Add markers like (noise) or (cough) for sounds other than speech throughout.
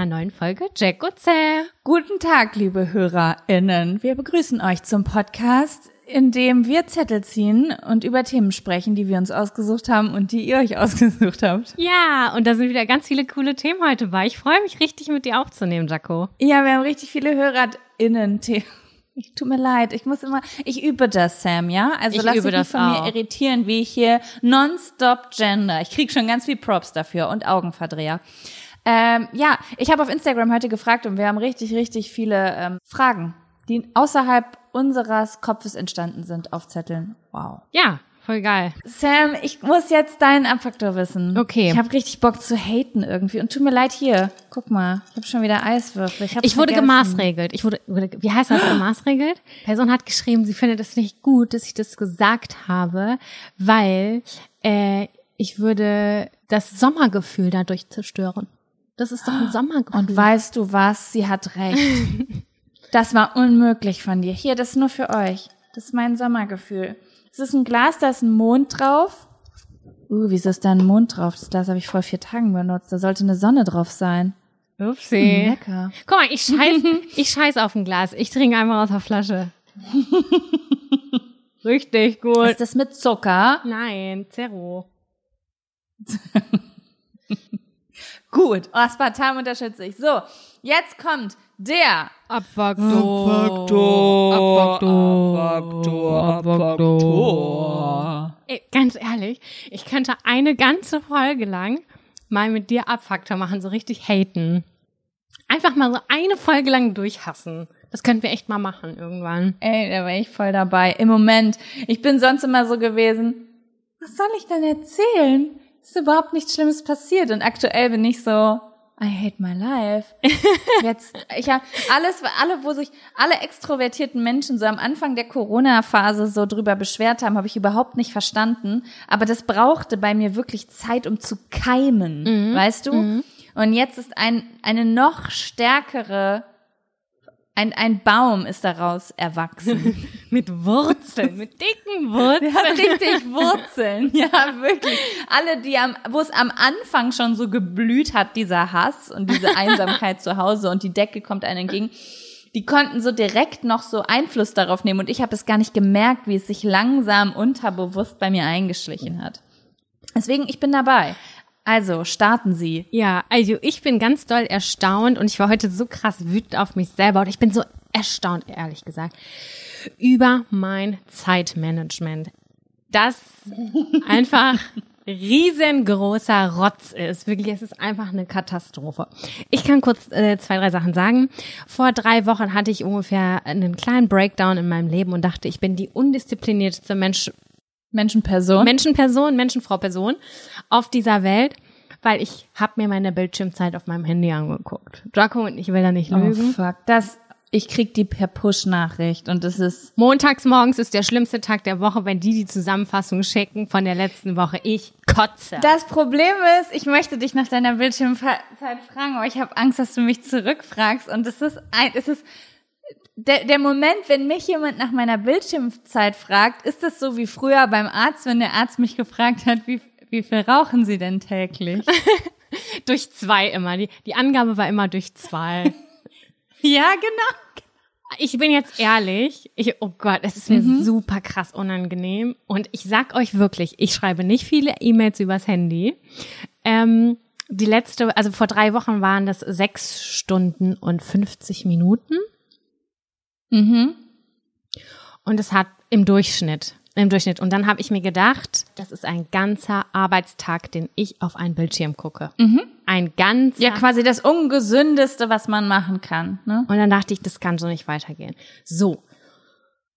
einer neuen Folge Jack und Sam. Guten Tag, liebe HörerInnen. Wir begrüßen euch zum Podcast, in dem wir Zettel ziehen und über Themen sprechen, die wir uns ausgesucht haben und die ihr euch (laughs) ausgesucht habt. Ja, und da sind wieder ganz viele coole Themen heute bei. Ich freue mich richtig, mit dir aufzunehmen, Jaco. Ja, wir haben richtig viele HörerInnen-Themen. Ich tut mir leid, ich muss immer, ich übe das, Sam, ja? Also Ich lass übe dich nicht von auch. mir irritieren, wie ich hier nonstop gender. Ich krieg schon ganz viel Props dafür und Augenverdreher. Ähm, ja, ich habe auf Instagram heute gefragt und wir haben richtig, richtig viele ähm, Fragen, die außerhalb unseres Kopfes entstanden sind auf Zetteln. Wow. Ja, voll geil. Sam, ich muss jetzt deinen Abfaktor wissen. Okay. Ich habe richtig Bock zu haten irgendwie. Und tut mir leid hier. Guck mal, ich habe schon wieder Eiswürfel. Ich, Ich wurde vergessen. gemaßregelt. Ich wurde, wurde wie heißt das, gemaßregelt? (gasps) Person hat geschrieben, sie findet es nicht gut, dass ich das gesagt habe, weil äh, ich würde das Sommergefühl dadurch zerstören. Das ist doch ein Sommergefühl. Und weißt du was? Sie hat recht. (laughs) das war unmöglich von dir. Hier, das ist nur für euch. Das ist mein Sommergefühl. Es ist ein Glas, da ist ein Mond drauf. Uh, wieso ist da ein Mond drauf? Das Glas habe ich vor vier Tagen benutzt. Da sollte eine Sonne drauf sein. Upsi. Lecker. Guck mal, ich scheiß, ich scheiß auf ein Glas. Ich trinke einmal aus der Flasche. (laughs) Richtig gut. Ist das mit Zucker? Nein, Zero. (laughs) Gut. Oh, Aspartam unterstütze ich. So, jetzt kommt der Abfaktor. Ey, ganz ehrlich, ich könnte eine ganze Folge lang mal mit dir Abfaktor machen, so richtig haten. Einfach mal so eine Folge lang durchhassen. Das könnten wir echt mal machen irgendwann. Ey, da war ich voll dabei. Im Moment. Ich bin sonst immer so gewesen. Was soll ich denn erzählen? Ist überhaupt nichts Schlimmes passiert. Und aktuell bin ich so, I hate my life. (laughs) Jetzt, ich habe alles, alle, wo sich alle extrovertierten Menschen so am Anfang der Corona-Phase so drüber beschwert haben, habe ich überhaupt nicht verstanden. Aber das brauchte bei mir wirklich Zeit, um zu keimen, weißt du? Und jetzt ist ein, eine noch stärkere, ein, ein Baum ist daraus erwachsen. (laughs) Mit Wurzeln, mit dicken Wurzeln. Hat richtig Wurzeln. (laughs) Ja, wirklich. Alle, die am, wo es am Anfang schon so geblüht hat, dieser Hass und diese (laughs) Einsamkeit zu Hause und die Decke kommt einem entgegen, die konnten so direkt noch so Einfluss darauf nehmen und ich habe es gar nicht gemerkt, wie es sich langsam unterbewusst bei mir eingeschlichen hat. Deswegen, ich bin dabei. Also, starten Sie. Ja, also ich bin ganz doll erstaunt und ich war heute so krass wütend auf mich selber und ich bin so erstaunt, ehrlich gesagt, über mein Zeitmanagement. Das (laughs) einfach riesengroßer Rotz ist. Wirklich, es ist einfach eine Katastrophe. Ich kann kurz äh, zwei, drei Sachen sagen. Vor drei Wochen hatte ich ungefähr einen kleinen Breakdown in meinem Leben und dachte, ich bin die undisziplinierteste Mensch, Menschenperson. Menschenperson, Menschenfrau-Person auf dieser Welt, weil ich habe mir meine Bildschirmzeit auf meinem Handy angeguckt. Draco und ich will da nicht oh, lügen. fuck. Das, ich krieg die per Push-Nachricht und das ist, Montags morgens ist der schlimmste Tag der Woche, wenn die die Zusammenfassung schicken von der letzten Woche. Ich kotze. Das Problem ist, ich möchte dich nach deiner Bildschirmzeit fragen, aber ich habe Angst, dass du mich zurückfragst. Und es ist ein, es ist der, der Moment, wenn mich jemand nach meiner Bildschirmzeit fragt, ist das so wie früher beim Arzt, wenn der Arzt mich gefragt hat, wie, wie viel rauchen Sie denn täglich? (laughs) durch zwei immer. Die, die Angabe war immer durch zwei. (laughs) ja, genau. Ich bin jetzt ehrlich, ich, oh Gott, es ist mir Mhm. super krass unangenehm. Und ich sag euch wirklich, ich schreibe nicht viele E-Mails übers Handy. Ähm, die letzte, also vor drei Wochen waren das sechs Stunden und 50 Minuten. Mhm. Und es hat im Durchschnitt, im Durchschnitt. Und dann habe ich mir gedacht, das ist ein ganzer Arbeitstag, den ich auf einen Bildschirm gucke. Ein ganzer. Ja, quasi das Ungesündeste, was man machen kann. Ne? Und dann dachte ich, das kann so nicht weitergehen. So.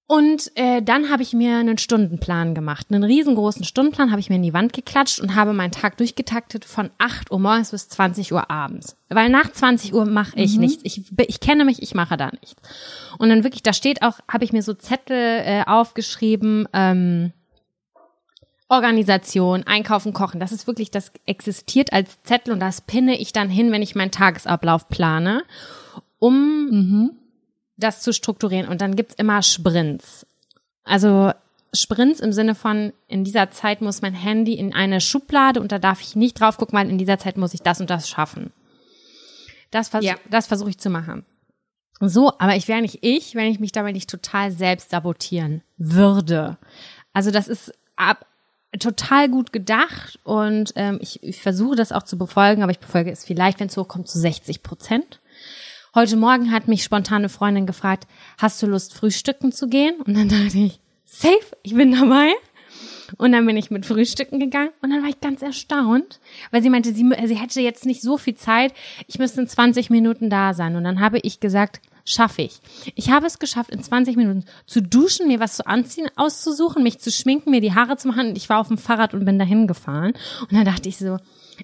Und äh, dann habe ich mir einen Stundenplan gemacht. Einen riesengroßen Stundenplan habe ich mir in die Wand geklatscht und habe meinen Tag durchgetaktet von 8 Uhr morgens bis 20 Uhr abends. Weil nach 20 Uhr mache ich nichts. Ich, ich kenne mich, ich mache da nichts. Und dann wirklich, da steht auch, habe ich mir so Zettel äh, aufgeschrieben, ähm, Organisation, Einkaufen, Kochen. Das ist wirklich, das existiert als Zettel und das pinne ich dann hin, wenn ich meinen Tagesablauf plane, um das zu strukturieren. Und dann gibt's immer Sprints. Also Sprints im Sinne von, in dieser Zeit muss mein Handy in eine Schublade und da darf ich nicht drauf gucken, weil in dieser Zeit muss ich das und das schaffen. Das, vers Ja. das versuche ich zu machen. So, aber ich wäre nicht ich, wenn ich mich dabei nicht total selbst sabotieren würde. Also das ist ab, total gut gedacht und ähm, ich, ich versuche das auch zu befolgen, aber ich befolge es vielleicht, wenn es hochkommt, zu 60 Prozent. Heute Morgen hat mich spontan eine Freundin gefragt, hast du Lust, frühstücken zu gehen? Und dann dachte ich, safe, ich bin dabei. Und dann bin ich mit Frühstücken gegangen und dann war ich ganz erstaunt, weil sie meinte, sie, sie hätte jetzt nicht so viel Zeit, ich müsste in 20 Minuten da sein. Und dann habe ich gesagt, schaffe ich. Ich habe es geschafft, in 20 Minuten zu duschen, mir was zu anziehen, auszusuchen, mich zu schminken, mir die Haare zu machen. Und ich war auf dem Fahrrad und bin dahin gefahren. Und dann dachte ich so,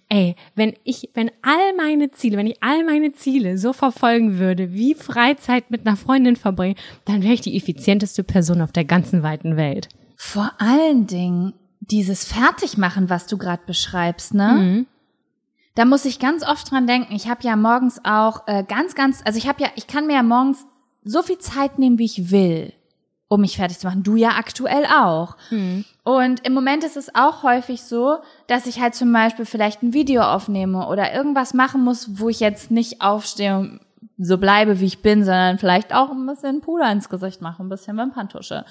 ey, wenn ich, wenn all meine Ziele, wenn ich all meine Ziele so verfolgen würde, wie Freizeit mit einer Freundin verbringen, dann wäre ich die effizienteste Person auf der ganzen weiten Welt. Vor allen Dingen dieses Fertigmachen, was du gerade beschreibst, ne? Mhm. Da muss ich ganz oft dran denken. Ich habe ja morgens auch äh, ganz, ganz, also ich habe ja, ich kann mir ja morgens so viel Zeit nehmen, wie ich will, um mich fertig zu machen. Du ja aktuell auch. Und im Moment ist es auch häufig so, dass ich halt zum Beispiel vielleicht ein Video aufnehme oder irgendwas machen muss, wo ich jetzt nicht aufstehe und so bleibe, wie ich bin, sondern vielleicht auch ein bisschen Puder ins Gesicht mache, ein bisschen Wimperntusche.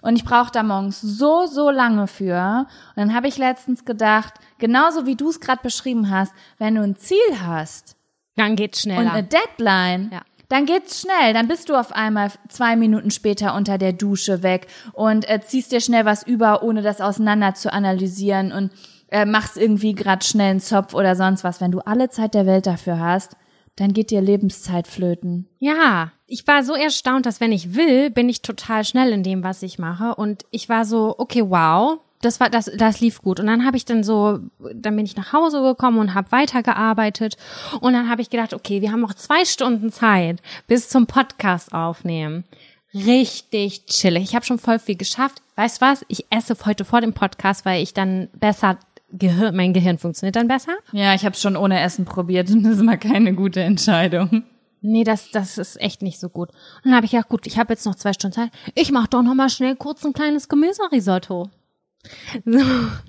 Und ich brauche da morgens so, so lange für. Und dann habe ich letztens gedacht, genauso wie du es gerade beschrieben hast, wenn du ein Ziel hast Dann geht's und schneller. eine Deadline, Ja. dann geht's schnell. Dann bist du auf einmal zwei Minuten später unter der Dusche weg und äh, ziehst dir schnell was über, ohne das auseinander zu analysieren und äh, machst irgendwie gerade schnell einen Zopf oder sonst was. Wenn du alle Zeit der Welt dafür hast, dann geht dir Lebenszeit flöten. Ja, ich war so erstaunt, dass wenn ich will, bin ich total schnell in dem, was ich mache. Und ich war so, okay, wow, das war, das, das lief gut. Und dann habe ich dann so, dann bin ich nach Hause gekommen und habe weitergearbeitet. Und dann habe ich gedacht, okay, wir haben noch zwei Stunden Zeit bis zum Podcast aufnehmen. Richtig chillig. Ich habe schon voll viel geschafft. Weißt was? Ich esse heute vor dem Podcast, weil ich dann besser Gehirn, mein Gehirn funktioniert dann besser. Ja, ich habe schon ohne Essen probiert und (laughs) das ist mal keine gute Entscheidung. Nee, das, das ist echt nicht so gut. Und dann habe ich gedacht, gut, ich habe jetzt noch zwei Stunden Zeit. Ich mache doch noch mal schnell kurz ein kleines Gemüserisotto. (laughs) So,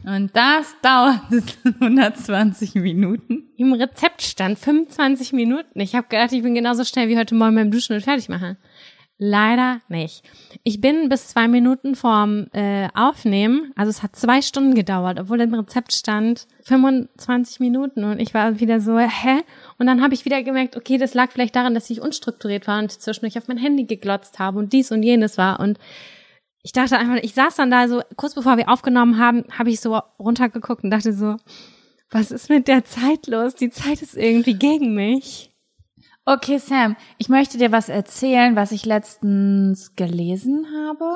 Und das dauert (laughs) 120 Minuten. Im Rezept stand 25 Minuten. Ich habe gedacht, ich bin genauso schnell wie heute Morgen beim Duschen und fertig machen. Leider nicht. Ich bin bis zwei Minuten vorm äh, Aufnehmen, also es hat zwei Stunden gedauert, obwohl im Rezept stand 25 Minuten und ich war wieder so, hä? Und dann habe ich wieder gemerkt, okay, das lag vielleicht daran, dass ich unstrukturiert war und zwischendurch auf mein Handy geglotzt habe und dies und jenes war und ich dachte einfach, ich saß dann da so, kurz bevor wir aufgenommen haben, habe ich so runtergeguckt und dachte so, was ist mit der Zeit los? Die Zeit ist irgendwie gegen mich. Okay, Sam, ich möchte dir was erzählen, was ich letztens gelesen habe.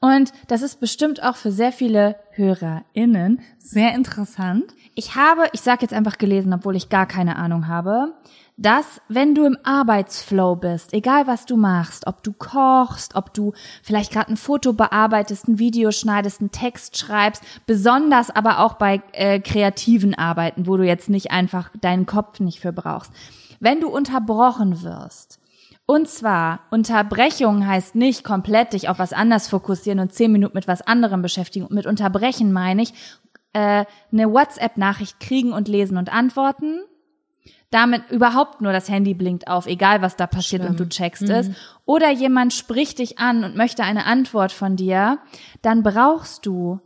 Und das ist bestimmt auch für sehr viele HörerInnen sehr interessant. Ich habe, ich sag jetzt einfach gelesen, obwohl ich gar keine Ahnung habe, dass wenn du im Arbeitsflow bist, egal was du machst, ob du kochst, ob du vielleicht gerade ein Foto bearbeitest, ein Video schneidest, einen Text schreibst, besonders aber auch bei äh, kreativen Arbeiten, wo du jetzt nicht einfach deinen Kopf nicht für brauchst. Wenn du unterbrochen wirst, und zwar, Unterbrechung heißt nicht komplett dich auf was anderes fokussieren und zehn Minuten mit was anderem beschäftigen. Mit Unterbrechen meine ich, äh, eine WhatsApp-Nachricht kriegen und lesen und antworten. Damit überhaupt nur das Handy blinkt auf, egal was da passiert und du checkst es. Oder jemand spricht dich an und möchte eine Antwort von dir, dann brauchst du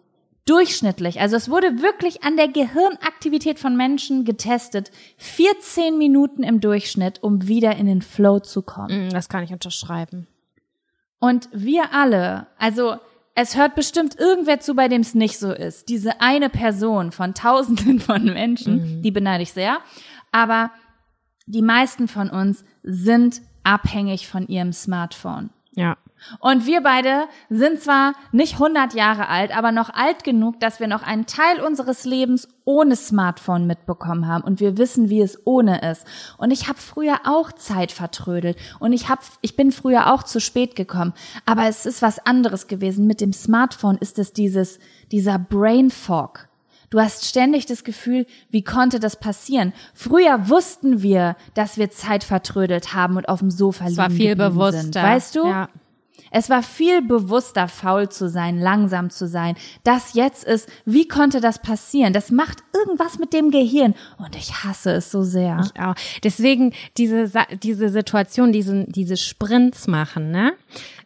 durchschnittlich, also es wurde wirklich an der Gehirnaktivität von Menschen getestet, 14 Minuten im Durchschnitt, um wieder in den Flow zu kommen. Mm, Das kann ich unterschreiben. Und wir alle, also es hört bestimmt irgendwer zu, bei dem es nicht so ist. Diese eine Person von Tausenden von Menschen, die beneide ich sehr, aber die meisten von uns sind abhängig von ihrem Smartphone. Ja. Und wir beide sind zwar nicht 100 Jahre alt, aber noch alt genug, dass wir noch einen Teil unseres Lebens ohne Smartphone mitbekommen haben und wir wissen, wie es ohne ist. Und ich habe früher auch Zeit vertrödelt und ich hab, ich bin früher auch zu spät gekommen, aber es ist was anderes gewesen. Mit dem Smartphone ist es dieses dieser Brain Fog. Du hast ständig das Gefühl, wie konnte das passieren? Früher wussten wir, dass wir Zeit vertrödelt haben und auf dem Sofa Es war liegen viel bewusster. Sind, weißt du? Ja. Es war viel bewusster, faul zu sein, langsam zu sein. Das jetzt ist, wie konnte das passieren? Das macht irgendwas mit dem Gehirn. Und ich hasse es so sehr. Ich auch. Deswegen diese, diese Situation, diese, diese Sprints machen, ne?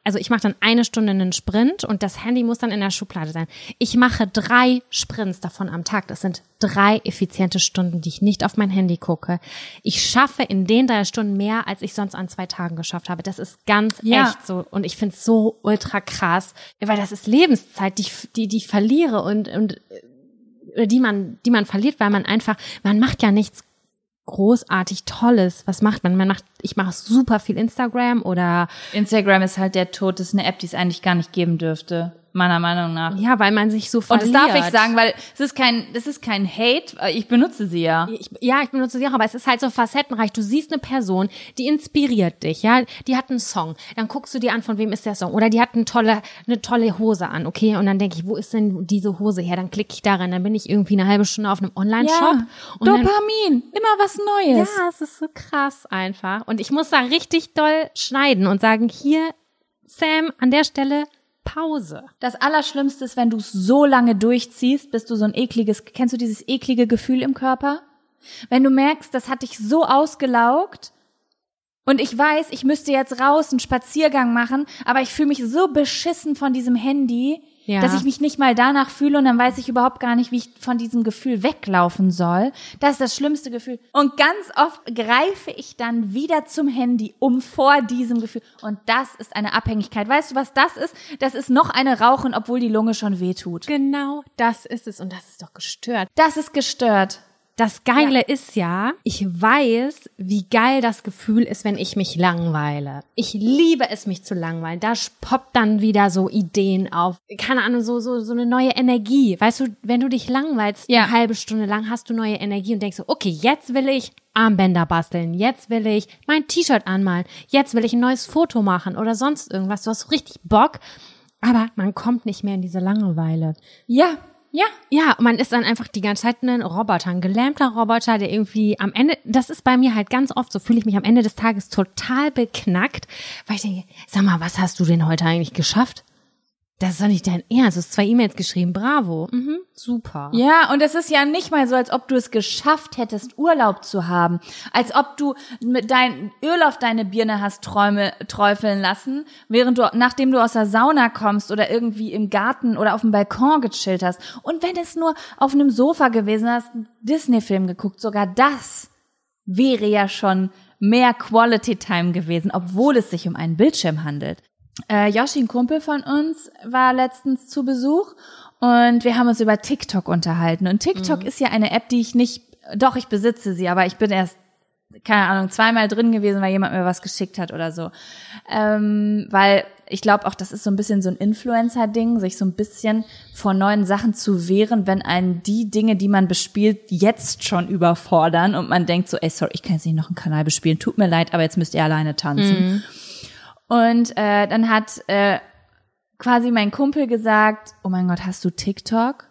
Also ich mache dann eine Stunde einen Sprint und das Handy muss dann in der Schublade sein. Ich mache drei Sprints davon am Tag. Das sind drei effiziente Stunden, die ich nicht auf mein Handy gucke. Ich schaffe in den drei Stunden mehr, als ich sonst an zwei Tagen geschafft habe. Das ist ganz Ja. echt so. Und ich finde es so ultra krass, weil das ist Lebenszeit, die, ich- die, die ich verliere und, und äh, die man, die man verliert, weil man einfach, man macht ja nichts großartig Tolles. Was macht man? Man macht, ich mache super viel Instagram oder Instagram ist halt der Tod, das ist eine App, die es eigentlich gar nicht geben dürfte, meiner Meinung nach. ja, weil man sich so Und verliert. das darf ich sagen, weil es ist kein, das ist kein Hate, ich benutze sie ja. Ich, ja, ich benutze sie auch, aber es ist halt so facettenreich. Du siehst eine Person, die inspiriert dich, ja, die hat einen Song. Dann guckst du dir an, von wem ist der Song. Oder die hat eine tolle, eine tolle Hose an, okay? Und dann denke ich, wo ist denn diese Hose her? Dann klicke ich da rein, dann bin ich irgendwie eine halbe Stunde auf einem Online-Shop. und dann, Dopamin, immer was Neues. Ja, es ist so krass einfach. Und ich muss da richtig doll schneiden und sagen, hier, Sam, an der Stelle Pause. Das Allerschlimmste ist, wenn du es so lange durchziehst, bis du so ein ekliges, kennst du dieses eklige Gefühl im Körper? Wenn du merkst, das hat dich so ausgelaugt und ich weiß, ich müsste jetzt raus einen Spaziergang machen, aber ich fühle mich so beschissen von diesem Handy, Ja. dass ich mich nicht mal danach fühle und dann weiß ich überhaupt gar nicht, wie ich von diesem Gefühl weglaufen soll. Das ist das schlimmste Gefühl. Und ganz oft greife ich dann wieder zum Handy, um vor diesem Gefühl. Und das ist eine Abhängigkeit. Weißt du, was das ist? Das ist noch eine Rauchen, obwohl die Lunge schon wehtut. Genau das ist es. Und das ist doch gestört. Das ist gestört. Das Geile ist ja, ich weiß, wie geil das Gefühl ist, wenn ich mich langweile. Ich liebe es, mich zu langweilen. Da poppt dann wieder so Ideen auf. Keine Ahnung, so, so, so eine neue Energie. Weißt du, wenn du dich langweilst, Ja. eine halbe Stunde lang hast du neue Energie und denkst so, okay, jetzt will ich Armbänder basteln. Jetzt will ich mein T-Shirt anmalen. Jetzt will ich ein neues Foto machen oder sonst irgendwas. Du hast richtig Bock. Aber man kommt nicht mehr in diese Langeweile. Ja, ja. Ja, man ist dann einfach die ganze Zeit ein Roboter, ein gelähmter Roboter, der irgendwie am Ende, das ist bei mir halt ganz oft, so fühle ich mich am Ende des Tages total beknackt, weil ich denke, sag mal, was hast du denn heute eigentlich geschafft? Das ist doch nicht dein Ernst. Du hast zwei E-Mails geschrieben. Bravo. Mhm, super. Ja, und es ist ja nicht mal so, als ob du es geschafft hättest, Urlaub zu haben. Als ob du mit dein Öl auf deine Birne hast Träume träufeln lassen, während du, nachdem du aus der Sauna kommst oder irgendwie im Garten oder auf dem Balkon gechillt hast. Und wenn es nur auf einem Sofa gewesen hast, einen Disney-Film geguckt, sogar das wäre ja schon mehr Quality Time gewesen, obwohl es sich um einen Bildschirm handelt. Äh, Yoshi, ein Kumpel von uns, war letztens zu Besuch und wir haben uns über TikTok unterhalten. Und TikTok ist ja eine App, die ich nicht, doch, ich besitze sie, aber ich bin erst, keine Ahnung, zweimal drin gewesen, weil jemand mir was geschickt hat oder so. Ähm, weil ich glaube auch, das ist so ein bisschen so ein Influencer-Ding, sich so ein bisschen vor neuen Sachen zu wehren, wenn einen die Dinge, die man bespielt, jetzt schon überfordern und man denkt so, ey, sorry, ich kann jetzt nicht noch einen Kanal bespielen, tut mir leid, aber jetzt müsst ihr alleine tanzen. Und äh, dann hat äh, quasi mein Kumpel gesagt, oh mein Gott, hast du TikTok?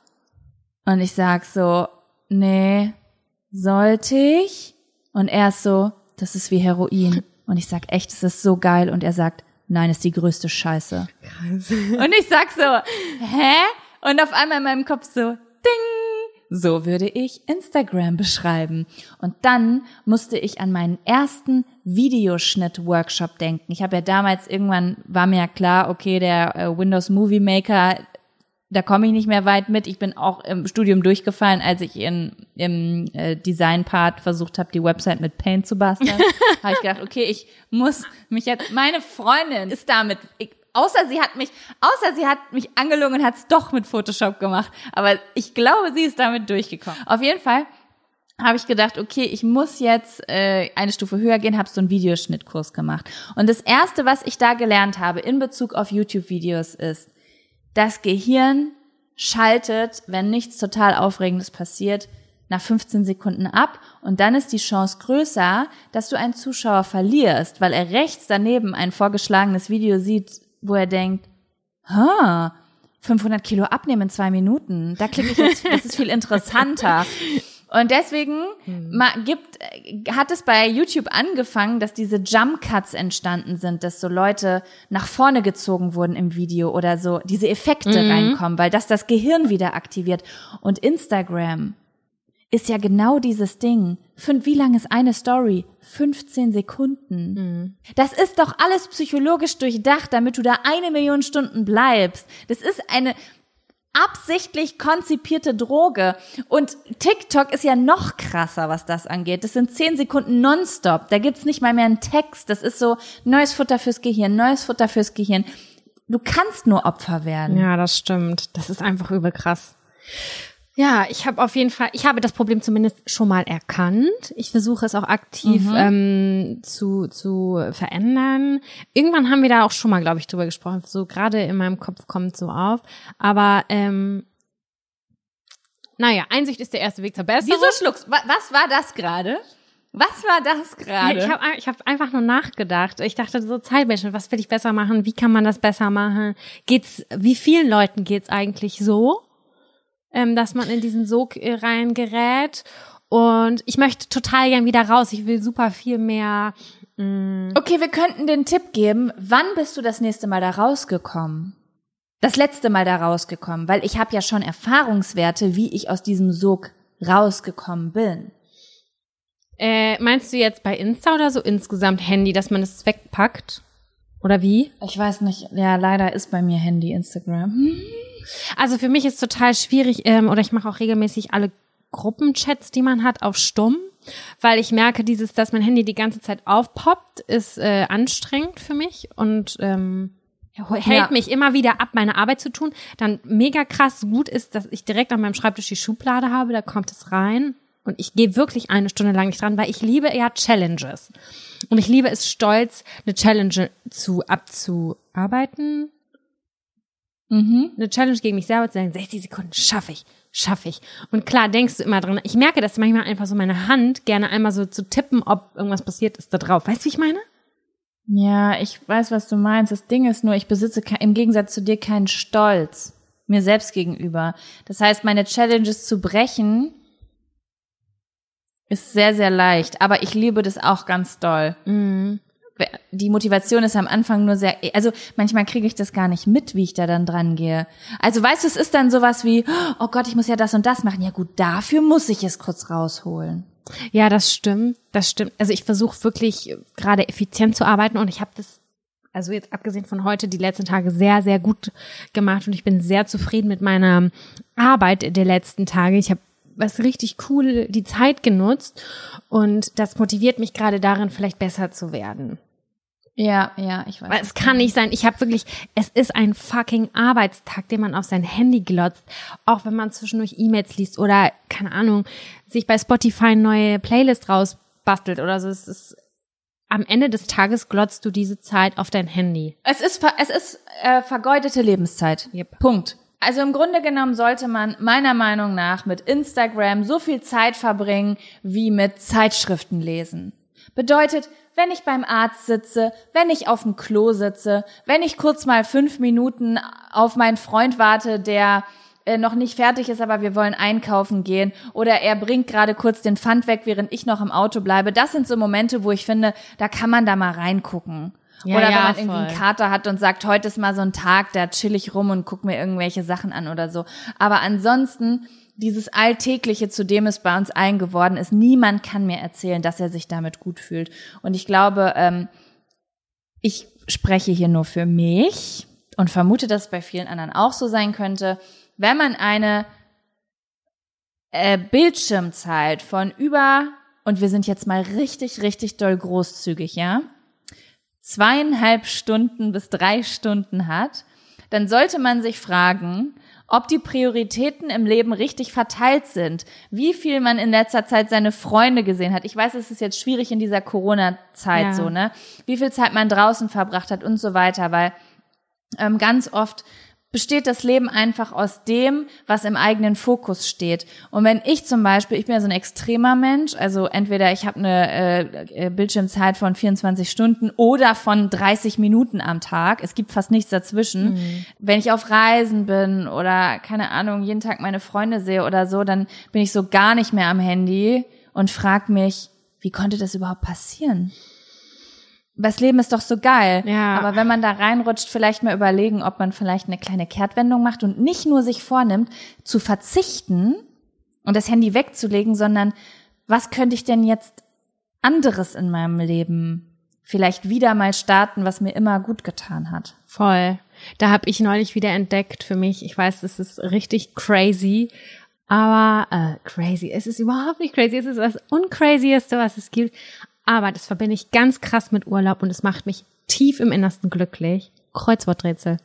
Und ich sag so, nee, sollte ich? Und er ist so, das ist wie Heroin. (laughs) Und ich sag, echt, es ist so geil. Und er sagt, nein, ist die größte Scheiße. Und ich sag so, hä? Und auf einmal in meinem Kopf so, ding, so würde ich Instagram beschreiben. Und dann musste ich an meinen ersten Videoschnitt-Workshop denken. Ich habe ja damals irgendwann, war mir ja klar, okay, der äh, Windows Movie Maker, da komme ich nicht mehr weit mit. Ich bin auch im Studium durchgefallen, als ich in, im äh, Design-Part versucht habe, die Website mit Paint zu basteln. (laughs) habe ich gedacht, okay, ich muss mich jetzt, meine Freundin ist damit, ich, außer sie hat mich, außer sie hat mich angelogen und hat es doch mit Photoshop gemacht. Aber ich glaube, sie ist damit durchgekommen. Auf jeden Fall habe ich gedacht, okay, ich muss jetzt äh, eine Stufe höher gehen, habe so einen Videoschnittkurs gemacht. Und das Erste, was ich da gelernt habe in Bezug auf YouTube-Videos ist, das Gehirn schaltet, wenn nichts total Aufregendes passiert, nach 15 Sekunden ab und dann ist die Chance größer, dass du einen Zuschauer verlierst, weil er rechts daneben ein vorgeschlagenes Video sieht, wo er denkt, ha, 500 Kilo abnehmen in zwei Minuten, da klicke ich jetzt, das ist viel interessanter. (laughs) Und deswegen ma, gibt, hat es bei YouTube angefangen, dass diese Jump Cuts entstanden sind, dass so Leute nach vorne gezogen wurden im Video oder so diese Effekte reinkommen, weil das das Gehirn wieder aktiviert. Und Instagram ist ja genau dieses Ding. Fünf, wie lang ist eine Story? 15 Sekunden. Das ist doch alles psychologisch durchdacht, damit du da eine Million Stunden bleibst. Das ist eine absichtlich konzipierte Droge. Und TikTok ist ja noch krasser, was das angeht. Das sind 10 Sekunden nonstop. Da gibt's nicht mal mehr einen Text. Das ist so neues Futter fürs Gehirn, neues Futter fürs Gehirn. Du kannst nur Opfer werden. Ja, das stimmt. Das ist einfach übel krass. Ja, ich habe auf jeden Fall, ich habe das Problem zumindest schon mal erkannt. Ich versuche es auch aktiv ähm, zu, zu verändern. Irgendwann haben wir da auch schon mal, glaube ich, drüber gesprochen. So gerade in meinem Kopf kommt so auf. Aber ähm, naja, Einsicht ist der erste Weg zur Besserung. Wieso schluckst? wa- Was war das gerade? Was war das gerade? ich habe ich hab einfach nur nachgedacht. Ich dachte so Zeitmanagement, was will ich besser machen? Wie kann man das besser machen? Geht's, wie vielen Leuten geht's eigentlich so, ähm, dass man in diesen Sog äh, reingerät? Und ich möchte total gern wieder raus. Ich will super viel mehr. Okay, wir könnten den Tipp geben. Wann bist du das nächste Mal da rausgekommen? Das letzte Mal da rausgekommen, weil ich habe ja schon Erfahrungswerte, wie ich aus diesem Sog rausgekommen bin. Äh, meinst du jetzt bei Insta oder so insgesamt Handy, dass man es wegpackt? Oder wie? Ich weiß nicht, ja, leider ist bei mir Handy Instagram. (laughs) Also für mich ist total schwierig, ähm, oder ich mache auch regelmäßig alle Gruppenchats, die man hat, auf stumm, weil ich merke, dieses, dass mein Handy die ganze Zeit aufpoppt, ist äh, anstrengend für mich und ähm, hält Ja. mich immer wieder ab, meine Arbeit zu tun. Dann mega krass gut ist, dass ich direkt an meinem Schreibtisch die Schublade habe, da kommt es rein und ich gehe wirklich eine Stunde lang nicht dran, weil ich liebe ja Challenges. Und ich liebe es stolz, eine Challenge zu abzuarbeiten, Mhm. eine Challenge gegen mich selber zu sagen, 60 Sekunden schaffe ich, schaffe ich. Und klar, denkst du immer dran. Ich merke das manchmal einfach so meine Hand gerne einmal so zu tippen, ob irgendwas passiert ist da drauf. Weißt du, wie ich meine? Ja, ich weiß, was du meinst. Das Ding ist nur, ich besitze im Gegensatz zu dir keinen Stolz mir selbst gegenüber. Das heißt, meine Challenges zu brechen ist sehr, sehr leicht. Aber ich liebe das auch ganz doll. Die Motivation ist am Anfang nur sehr, also manchmal kriege ich das gar nicht mit, wie ich da dann dran gehe. Also weißt du, es ist dann sowas wie, oh Gott, ich muss ja das und das machen. Ja gut, dafür muss ich es kurz rausholen. Ja, das stimmt. Das stimmt. Also ich versuche wirklich äh, gerade effizient zu arbeiten und ich habe das, also jetzt abgesehen von heute, die letzten Tage sehr, sehr gut gemacht und ich bin sehr zufrieden mit meiner Arbeit der letzten Tage. Ich habe was richtig cool die Zeit genutzt und das motiviert mich gerade darin, vielleicht besser zu werden. Ja, ja, ich weiß. Weil es kann nicht sein. Ich habe wirklich, es ist ein fucking Arbeitstag, den man auf sein Handy glotzt. Auch wenn man zwischendurch E-Mails liest oder, keine Ahnung, sich bei Spotify eine neue Playlist rausbastelt oder so. Es ist, am Ende des Tages glotzt du diese Zeit auf dein Handy. Es ist, es ist äh, vergeudete Lebenszeit. Yep. Punkt. Also im Grunde genommen sollte man meiner Meinung nach mit Instagram so viel Zeit verbringen wie mit Zeitschriften lesen. Bedeutet, wenn ich beim Arzt sitze, wenn ich auf dem Klo sitze, wenn ich kurz mal fünf Minuten auf meinen Freund warte, der äh, noch nicht fertig ist, aber wir wollen einkaufen gehen oder er bringt gerade kurz den Pfand weg, während ich noch im Auto bleibe. Das sind so Momente, wo ich finde, da kann man da mal reingucken. Ja, oder wenn ja, man irgendwie einen. Kater hat und sagt, heute ist mal so ein Tag, da chill ich rum und guck mir irgendwelche Sachen an oder so. Aber ansonsten, dieses Alltägliche, zu dem es bei uns allen geworden ist, niemand kann mir erzählen, dass er sich damit gut fühlt. Und ich glaube, ähm, ich spreche hier nur für mich und vermute, dass es bei vielen anderen auch so sein könnte, wenn man eine äh, Bildschirmzeit von über, und wir sind jetzt mal richtig, richtig doll großzügig, ja, zweieinhalb Stunden bis drei Stunden hat, dann sollte man sich fragen, ob die Prioritäten im Leben richtig verteilt sind, wie viel man in letzter Zeit seine Freunde gesehen hat. Ich weiß, es ist jetzt schwierig in dieser Corona-Zeit Ja. so, ne? Wie viel Zeit man draußen verbracht hat und so weiter, weil ähm, ganz oft besteht das Leben einfach aus dem, was im eigenen Fokus steht. Und wenn ich zum Beispiel, ich bin ja so ein extremer Mensch, also entweder ich habe eine äh, äh Bildschirmzeit von 24 Stunden oder von 30 Minuten am Tag, es gibt fast nichts dazwischen. Mhm. Wenn ich auf Reisen bin oder keine Ahnung, jeden Tag meine Freunde sehe oder so, dann bin ich so gar nicht mehr am Handy und frag mich, wie konnte das überhaupt passieren? Das Leben ist doch so geil. Ja. Aber wenn man da reinrutscht, vielleicht mal überlegen, ob man vielleicht eine kleine Kehrtwendung macht und nicht nur sich vornimmt, zu verzichten und das Handy wegzulegen, sondern was könnte ich denn jetzt anderes in meinem Leben vielleicht wieder mal starten, was mir immer gut getan hat? Voll. Da habe ich neulich wieder entdeckt für mich. Ich weiß, das ist richtig crazy, aber äh, crazy. Es ist überhaupt nicht crazy. Es ist das uncrazieste, was es gibt. Aber das verbinde ich ganz krass mit Urlaub und es macht mich tief im Innersten glücklich. Kreuzworträtsel.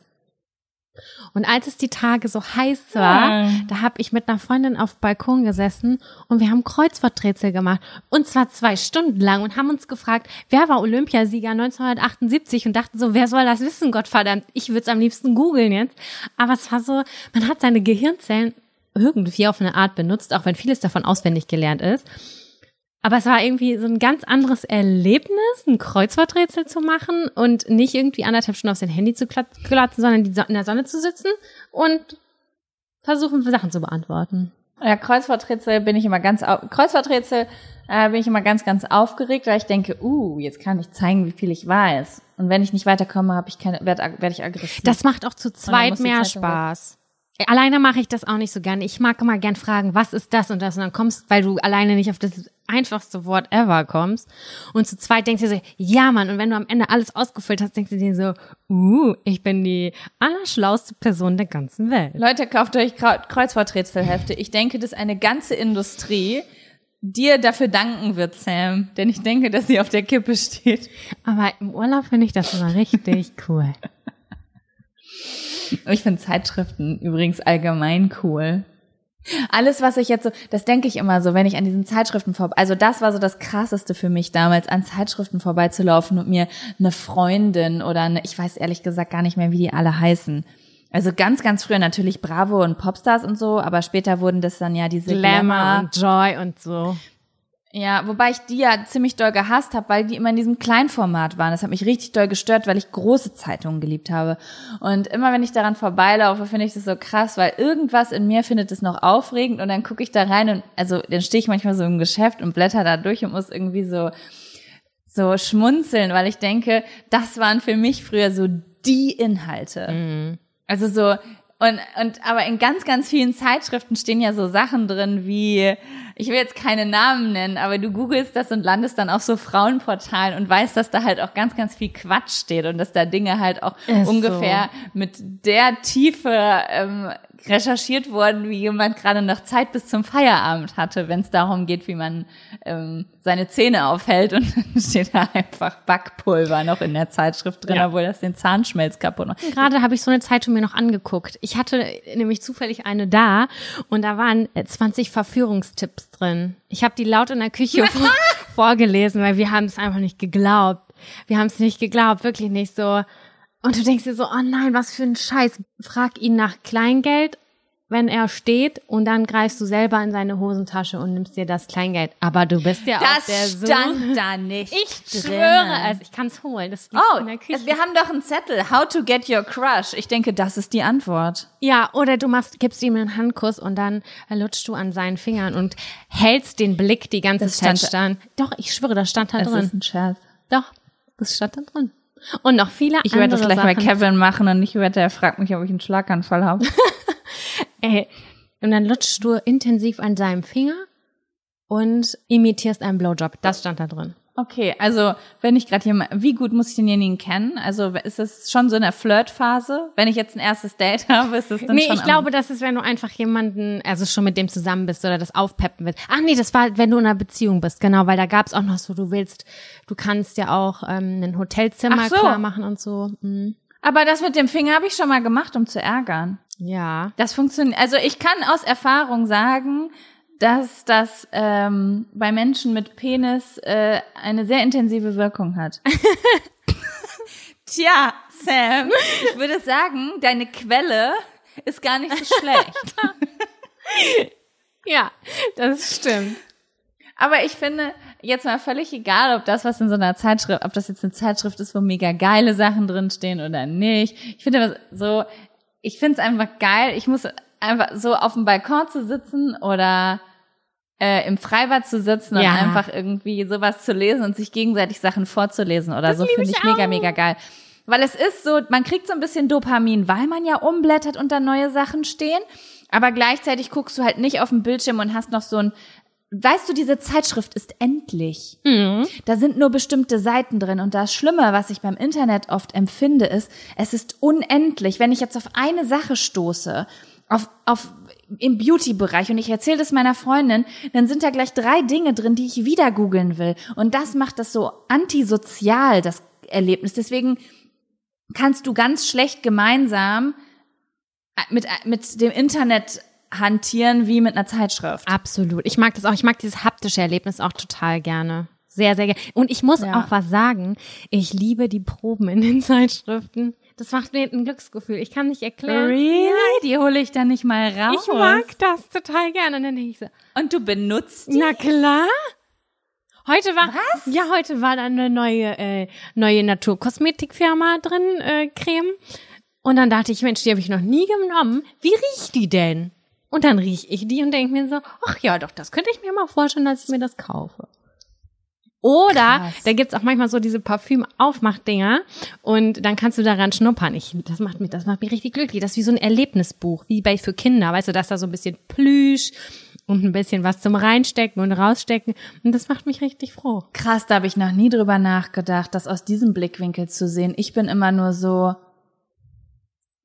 Und als es die Tage so heiß war, ja. da habe ich mit einer Freundin auf Balkon gesessen und wir haben Kreuzworträtsel gemacht. Und zwar zwei Stunden lang und haben uns gefragt, wer war Olympiasieger 1978 und dachten so, wer soll das wissen, Gottverdammt, ich würde es am liebsten googeln jetzt. Aber es war so, man hat seine Gehirnzellen irgendwie auf eine Art benutzt, auch wenn vieles davon auswendig gelernt ist. Aber es war irgendwie so ein ganz anderes Erlebnis, ein Kreuzworträtsel zu machen und nicht irgendwie anderthalb Stunden auf sein Handy zu klatzen, sondern in der Sonne zu sitzen und versuchen, Sachen zu beantworten. Ja, Kreuzworträtsel bin ich immer ganz, Kreuzworträtsel äh, bin ich immer ganz, ganz aufgeregt, weil ich denke, uh, jetzt kann ich zeigen, wie viel ich weiß. Und wenn ich nicht weiterkomme, habe ich keine, werde werd ich aggressiv. Das macht auch zu zweit mehr Spaß. Weg. Alleine mache ich das auch nicht so gerne. Ich mag immer gern fragen, was ist das und das? Und dann kommst, weil du alleine nicht auf das einfachste Wort ever kommst. Und zu zweit denkst du so, ja Mann. Und wenn du am Ende alles ausgefüllt hast, denkst du dir so, uh, ich bin die allerschlauste Person der ganzen Welt. Leute, kauft euch Kreuzworträtselhefte. Ich denke, dass eine ganze Industrie dir dafür danken wird, Sam. Denn ich denke, dass sie auf der Kippe steht. Aber im Urlaub finde ich das immer richtig (laughs) cool. Ich finde Zeitschriften übrigens allgemein cool. Alles, was ich jetzt so, das denke ich immer so, wenn ich an diesen Zeitschriften vorbei, also das war so das krasseste für mich damals, an Zeitschriften vorbeizulaufen und mir eine Freundin oder eine, ich weiß ehrlich gesagt gar nicht mehr, wie die alle heißen. Also ganz, ganz früher natürlich Bravo und Popstars und so, aber später wurden das dann ja diese Glamour, Glamour und Joy und so. Ja, wobei ich die ja ziemlich doll gehasst habe, weil die immer in diesem Kleinformat waren. Das hat mich richtig doll gestört, weil ich große Zeitungen geliebt habe. Und immer wenn ich daran vorbeilaufe, finde ich das so krass, weil irgendwas in mir findet es noch aufregend und dann gucke ich da rein und also dann stehe ich manchmal so im Geschäft und blätter da durch und muss irgendwie so so schmunzeln, weil ich denke, das waren für mich früher so die Inhalte. Mhm. Also so und, und aber in ganz, ganz vielen Zeitschriften stehen ja so Sachen drin wie, ich will jetzt keine Namen nennen, aber du googelst das und landest dann auf so Frauenportalen und weißt, dass da halt auch ganz, ganz viel Quatsch steht und dass da Dinge halt auch Ist ungefähr so. mit der Tiefe ähm, recherchiert worden, wie jemand gerade noch Zeit bis zum Feierabend hatte, wenn es darum geht, wie man ähm, seine Zähne aufhält und (laughs) dann steht da einfach Backpulver noch in der Zeitschrift drin, ja. obwohl das den Zahnschmelz kaputt macht. Gerade habe ich so eine Zeitung mir noch angeguckt. Ich hatte nämlich zufällig eine da und da waren 20 Verführungstipps drin. Ich habe die laut in der Küche (laughs) vorgelesen, weil wir haben es einfach nicht geglaubt. Wir haben es nicht geglaubt, wirklich nicht so. Und du denkst dir so, oh nein, was für ein Scheiß. Frag ihn nach Kleingeld, wenn er steht, und dann greifst du selber in seine Hosentasche und nimmst dir das Kleingeld. Aber du bist ja das auch der Suche. Das stand da nicht. Ich schwöre es. Ich kann es holen. Das liegt oh, in der Küche. wir haben doch einen Zettel. How to get your crush. Ich denke, das ist die Antwort. Ja, oder du machst, gibst ihm einen Handkuss und dann lutschst du an seinen Fingern und hältst den Blick die ganze das Zeit stand. Doch, ich schwöre, das stand da drin. Das ist ein Scherz. Doch, das stand da drin. Und noch viele ich andere Ich werde das gleich Sachen. bei Kevin machen und nicht werde, er fragt mich, ob ich einen Schlaganfall habe. (laughs) Ey, und dann lutschst du intensiv an seinem Finger und imitierst einen Blowjob. Das stand da drin. Okay, also wenn ich gerade hier, wie gut muss ich denjenigen kennen? Also ist es schon so in der Flirtphase? Wenn ich jetzt ein erstes Date (laughs) habe, ist es dann nee, schon? Nee, ich glaube, das ist, wenn du einfach jemanden, also schon mit dem zusammen bist oder das aufpeppen willst. Ach nee, das war, wenn du in einer Beziehung bist, genau, weil da gab's auch noch so, du willst, du kannst ja auch ähm, ein Hotelzimmer so. klar machen und so. Mhm. Aber das mit dem Finger habe ich schon mal gemacht, um zu ärgern. Ja. Das funktioniert. Also ich kann aus Erfahrung sagen, dass das ähm, bei Menschen mit Penis äh, eine sehr intensive Wirkung hat. (laughs) Tja, Sam, ich würde sagen, deine Quelle ist gar nicht so schlecht. (laughs) Ja, das stimmt. Aber ich finde, jetzt mal völlig egal, ob das, was in so einer Zeitschrift, ob das jetzt eine Zeitschrift ist, wo mega geile Sachen drinstehen oder nicht. Ich finde so, ich finde es einfach geil. Ich muss einfach so auf dem Balkon zu sitzen oder äh, im Freibad zu sitzen Ja. und einfach irgendwie sowas zu lesen und sich gegenseitig Sachen vorzulesen oder Das so, finde ich ich mega, mega geil. Weil es ist so, man kriegt so ein bisschen Dopamin, weil man ja umblättert und da neue Sachen stehen. Aber gleichzeitig guckst du halt nicht auf den Bildschirm und hast noch so ein, weißt du, diese Zeitschrift ist endlich. Mhm. Da sind nur bestimmte Seiten drin. Und das Schlimme, was ich beim Internet oft empfinde, ist, es ist unendlich. Wenn ich jetzt auf eine Sache stoße, auf, auf, im Beauty-Bereich und ich erzähle das meiner Freundin, dann sind da gleich drei Dinge drin, die ich wieder googeln will. Und das macht das so antisozial, das Erlebnis. Deswegen kannst du ganz schlecht gemeinsam mit, mit dem Internet hantieren wie mit einer Zeitschrift. Absolut. Ich mag das auch. Ich mag dieses haptische Erlebnis auch total gerne. Sehr, sehr gerne. Und ich muss Ja. auch was sagen. Ich liebe die Proben in den (laughs) Zeitschriften. Das macht mir ein Glücksgefühl. Ich kann nicht erklären. Really? Die hole ich dann nicht mal raus. Ich mag das total gerne. Und dann denke ich so, Und du benutzt die? na klar. Heute war, Was? ja, heute war da eine neue, äh, neue Naturkosmetikfirma drin, äh, Creme. Und dann dachte ich, Mensch, die habe ich noch nie genommen. Wie riecht die denn? Und dann riech ich die und denke mir so, ach ja, doch, das könnte ich mir mal vorstellen, dass ich mir das kaufe. Oder Krass. da gibt's auch manchmal so diese Parfüm-Aufmachdinger und dann kannst du daran schnuppern. Ich, das macht mich, das macht mich richtig glücklich. Das ist wie so ein Erlebnisbuch, wie bei für Kinder, weißt du, dass da so ein bisschen Plüsch und ein bisschen was zum Reinstecken und Rausstecken. Und das macht mich richtig froh. Krass, da habe ich noch nie drüber nachgedacht, das aus diesem Blickwinkel zu sehen. Ich bin immer nur so,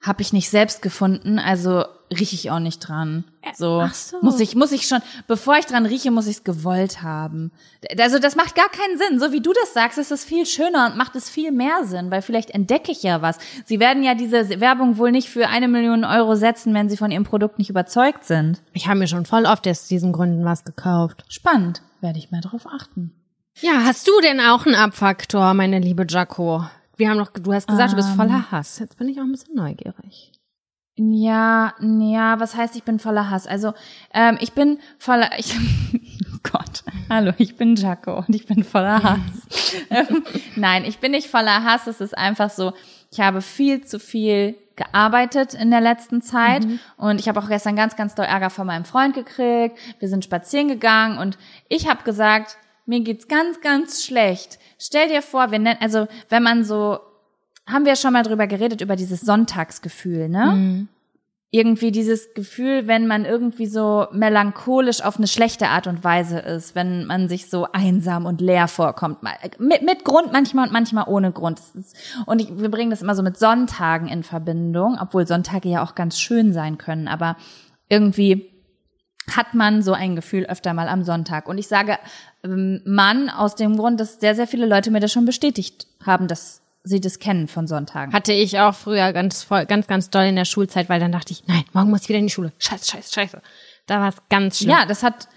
habe ich nicht selbst gefunden, also rieche ich auch nicht dran. So, ach so. muss ich muss ich schon, bevor ich dran rieche, muss ich es gewollt haben. Also das macht gar keinen Sinn. So wie du das sagst, ist es viel schöner und macht es viel mehr Sinn, weil vielleicht entdecke ich ja was. Sie werden ja diese Werbung wohl nicht für eine Million Euro setzen, wenn sie von ihrem Produkt nicht überzeugt sind. Ich habe mir schon voll oft aus diesen Gründen was gekauft. Spannend, werde ich mal drauf achten. Ja, hast du denn auch einen Abfaktor, meine liebe Jaco? Wir haben noch, du hast gesagt, du bist voller Hass. Jetzt bin ich auch ein bisschen neugierig. Ja, ja, was heißt, ich bin voller Hass? Also, ähm, ich bin voller, (laughs) ich, oh Gott, hallo, ich bin Jaco und ich bin voller Hass. Ähm, (laughs) (laughs) Nein, ich bin nicht voller Hass, es ist einfach so, ich habe viel zu viel gearbeitet in der letzten Zeit und ich habe auch gestern ganz, ganz doll Ärger von meinem Freund gekriegt. Wir sind spazieren gegangen und ich habe gesagt, mir geht's ganz, ganz schlecht. Stell dir vor, wir nennen, also wenn man so haben wir schon mal drüber geredet, über dieses Sonntagsgefühl, ne? Irgendwie dieses Gefühl, wenn man irgendwie so melancholisch auf eine schlechte Art und Weise ist, wenn man sich so einsam und leer vorkommt. Mal- Mit, mit Grund manchmal und manchmal ohne Grund. Und ich, wir bringen das immer so mit Sonntagen in Verbindung, obwohl Sonntage ja auch ganz schön sein können, aber irgendwie hat man so ein Gefühl öfter mal am Sonntag. Und ich sage ähm, Mann aus dem Grund, dass sehr, sehr viele Leute mir das schon bestätigt haben, dass sie das kennen von Sonntagen. Hatte ich auch früher ganz voll, ganz, ganz doll in der Schulzeit, weil dann dachte ich, nein, morgen muss ich wieder in die Schule. Scheiße, scheiße, scheiße. Da war es ganz schlimm. Ja, das hat,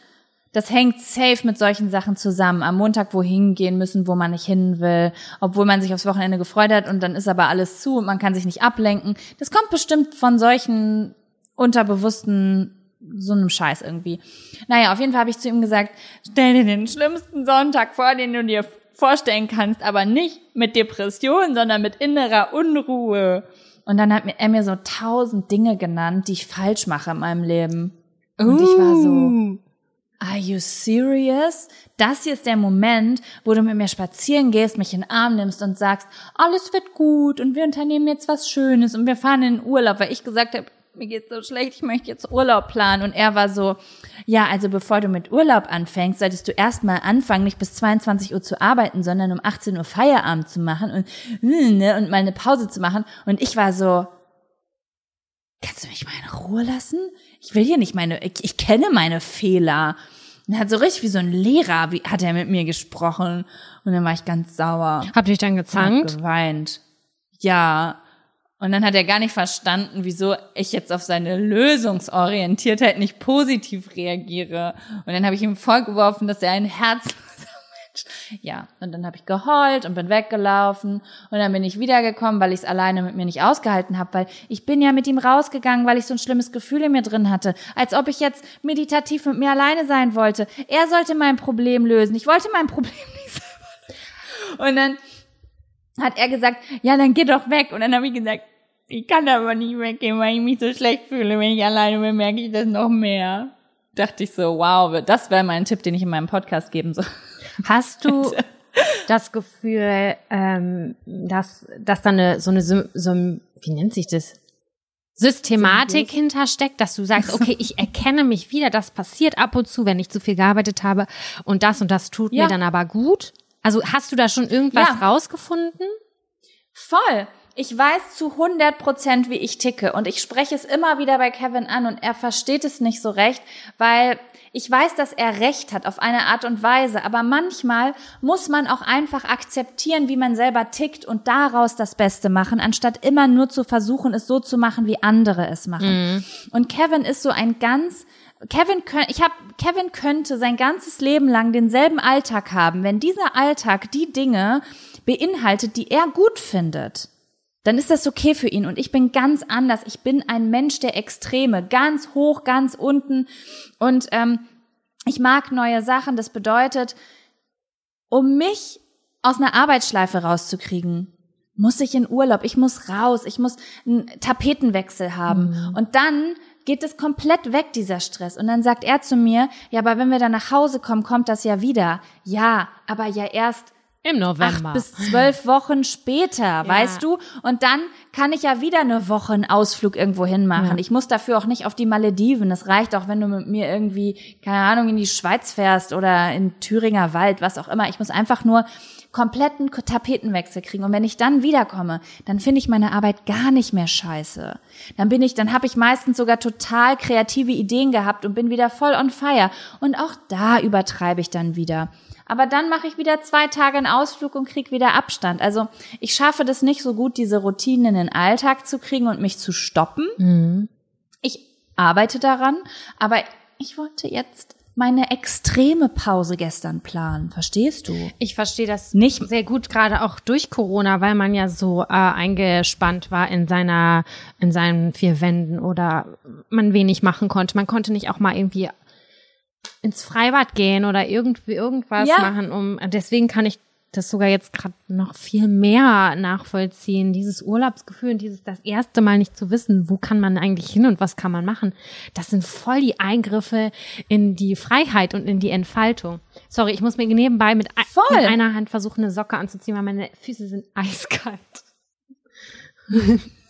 das hängt safe mit solchen Sachen zusammen. Am Montag wohin gehen müssen, wo man nicht hin will, obwohl man sich aufs Wochenende gefreut hat und dann ist aber alles zu und man kann sich nicht ablenken. Das kommt bestimmt von solchen unterbewussten so einem Scheiß irgendwie. Naja, auf jeden Fall habe ich zu ihm gesagt, stell dir den schlimmsten Sonntag vor, den du dir vorstellen kannst, aber nicht mit Depression, sondern mit innerer Unruhe. Und dann hat mir, er mir so tausend Dinge genannt, die ich falsch mache in meinem Leben. Und ich war so, Are you serious? Das hier ist der Moment, wo du mit mir spazieren gehst, mich in den Arm nimmst und sagst, alles wird gut und wir unternehmen jetzt was Schönes und wir fahren in den Urlaub, weil ich gesagt habe, mir geht's so schlecht, ich möchte jetzt Urlaub planen. Und er war so, ja, also bevor du mit Urlaub anfängst, solltest du erstmal anfangen, nicht bis 22 Uhr zu arbeiten, sondern um 18 Uhr Feierabend zu machen und, ne, und mal eine Pause zu machen. Und ich war so, kannst du mich mal in Ruhe lassen? Ich will hier nicht meine, ich, ich kenne meine Fehler. Und er hat so richtig wie so ein Lehrer, wie, hat er mit mir gesprochen. Und dann war ich ganz sauer. Habt ihr euch dann gezankt? geweint. Ja. Und dann hat er gar nicht verstanden, wieso ich jetzt auf seine Lösungsorientiertheit nicht positiv reagiere. Und dann habe ich ihm vorgeworfen, dass er ein herzloser (laughs) Ja, und dann habe ich geheult und bin weggelaufen und dann bin ich wiedergekommen, weil ich es alleine mit mir nicht ausgehalten habe, weil ich bin ja mit ihm rausgegangen, weil ich so ein schlimmes Gefühl in mir drin hatte, als ob ich jetzt meditativ mit mir alleine sein wollte. Er sollte mein Problem lösen. Ich wollte mein (laughs) Problem nicht selber. Und dann hat er gesagt, ja, dann geh doch weg. Und dann habe ich gesagt, ich kann aber nicht weggehen, weil ich mich so schlecht fühle. Wenn ich alleine bin, merke ich das noch mehr. Dachte ich so, wow, das wäre mein Tipp, den ich in meinem Podcast geben soll. Hast du (laughs) das Gefühl, ähm, dass, dass da eine, so eine, so, wie nennt sich das? Systematik hintersteckt, dass du sagst, okay, ich erkenne mich wieder, das passiert ab und zu, wenn ich zu viel gearbeitet habe und das und das tut ja. mir dann aber gut. Also hast du da schon irgendwas ja. rausgefunden? Voll. Ich weiß zu 100 Prozent, wie ich ticke und ich spreche es immer wieder bei Kevin an und er versteht es nicht so recht, weil ich weiß, dass er recht hat auf eine Art und Weise, aber manchmal muss man auch einfach akzeptieren, wie man selber tickt und daraus das Beste machen, anstatt immer nur zu versuchen, es so zu machen, wie andere es machen. Mhm. Und Kevin ist so ein ganz Kevin ich habe Kevin könnte sein ganzes Leben lang denselben Alltag haben, wenn dieser Alltag die Dinge beinhaltet, die er gut findet dann ist das okay für ihn. Und ich bin ganz anders. Ich bin ein Mensch der Extreme, ganz hoch, ganz unten. Und ähm, ich mag neue Sachen. Das bedeutet, um mich aus einer Arbeitsschleife rauszukriegen, muss ich in Urlaub, ich muss raus, ich muss einen Tapetenwechsel haben. Mhm. Und dann geht es komplett weg, dieser Stress. Und dann sagt er zu mir, ja, aber wenn wir dann nach Hause kommen, kommt das ja wieder. Ja, aber ja erst im November. Acht bis zwölf Wochen später, ja. weißt du? Und dann kann ich ja wieder eine Woche einen Ausflug irgendwo hin machen. Ja. Ich muss dafür auch nicht auf die Malediven. Es reicht auch, wenn du mit mir irgendwie, keine Ahnung, in die Schweiz fährst oder in Thüringer Wald, was auch immer. Ich muss einfach nur kompletten Tapetenwechsel kriegen. Und wenn ich dann wiederkomme, dann finde ich meine Arbeit gar nicht mehr scheiße. Dann bin ich, dann habe ich meistens sogar total kreative Ideen gehabt und bin wieder voll on fire. Und auch da übertreibe ich dann wieder. Aber dann mache ich wieder zwei Tage einen Ausflug und krieg wieder Abstand. Also ich schaffe das nicht so gut, diese Routinen in den Alltag zu kriegen und mich zu stoppen. Mhm. Ich arbeite daran, aber ich wollte jetzt meine extreme Pause gestern planen. Verstehst du? Ich verstehe das nicht sehr gut, gerade auch durch Corona, weil man ja so äh, eingespannt war in seiner, in seinen vier Wänden oder man wenig machen konnte. Man konnte nicht auch mal irgendwie ins Freibad gehen oder irgendwie irgendwas ja. machen, um deswegen kann ich das sogar jetzt gerade noch viel mehr nachvollziehen. Dieses Urlaubsgefühl und dieses das erste Mal nicht zu wissen, wo kann man eigentlich hin und was kann man machen. Das sind voll die Eingriffe in die Freiheit und in die Entfaltung. Sorry, ich muss mir nebenbei mit, mit einer Hand versuchen, eine Socke anzuziehen, weil meine Füße sind (laughs) eiskalt.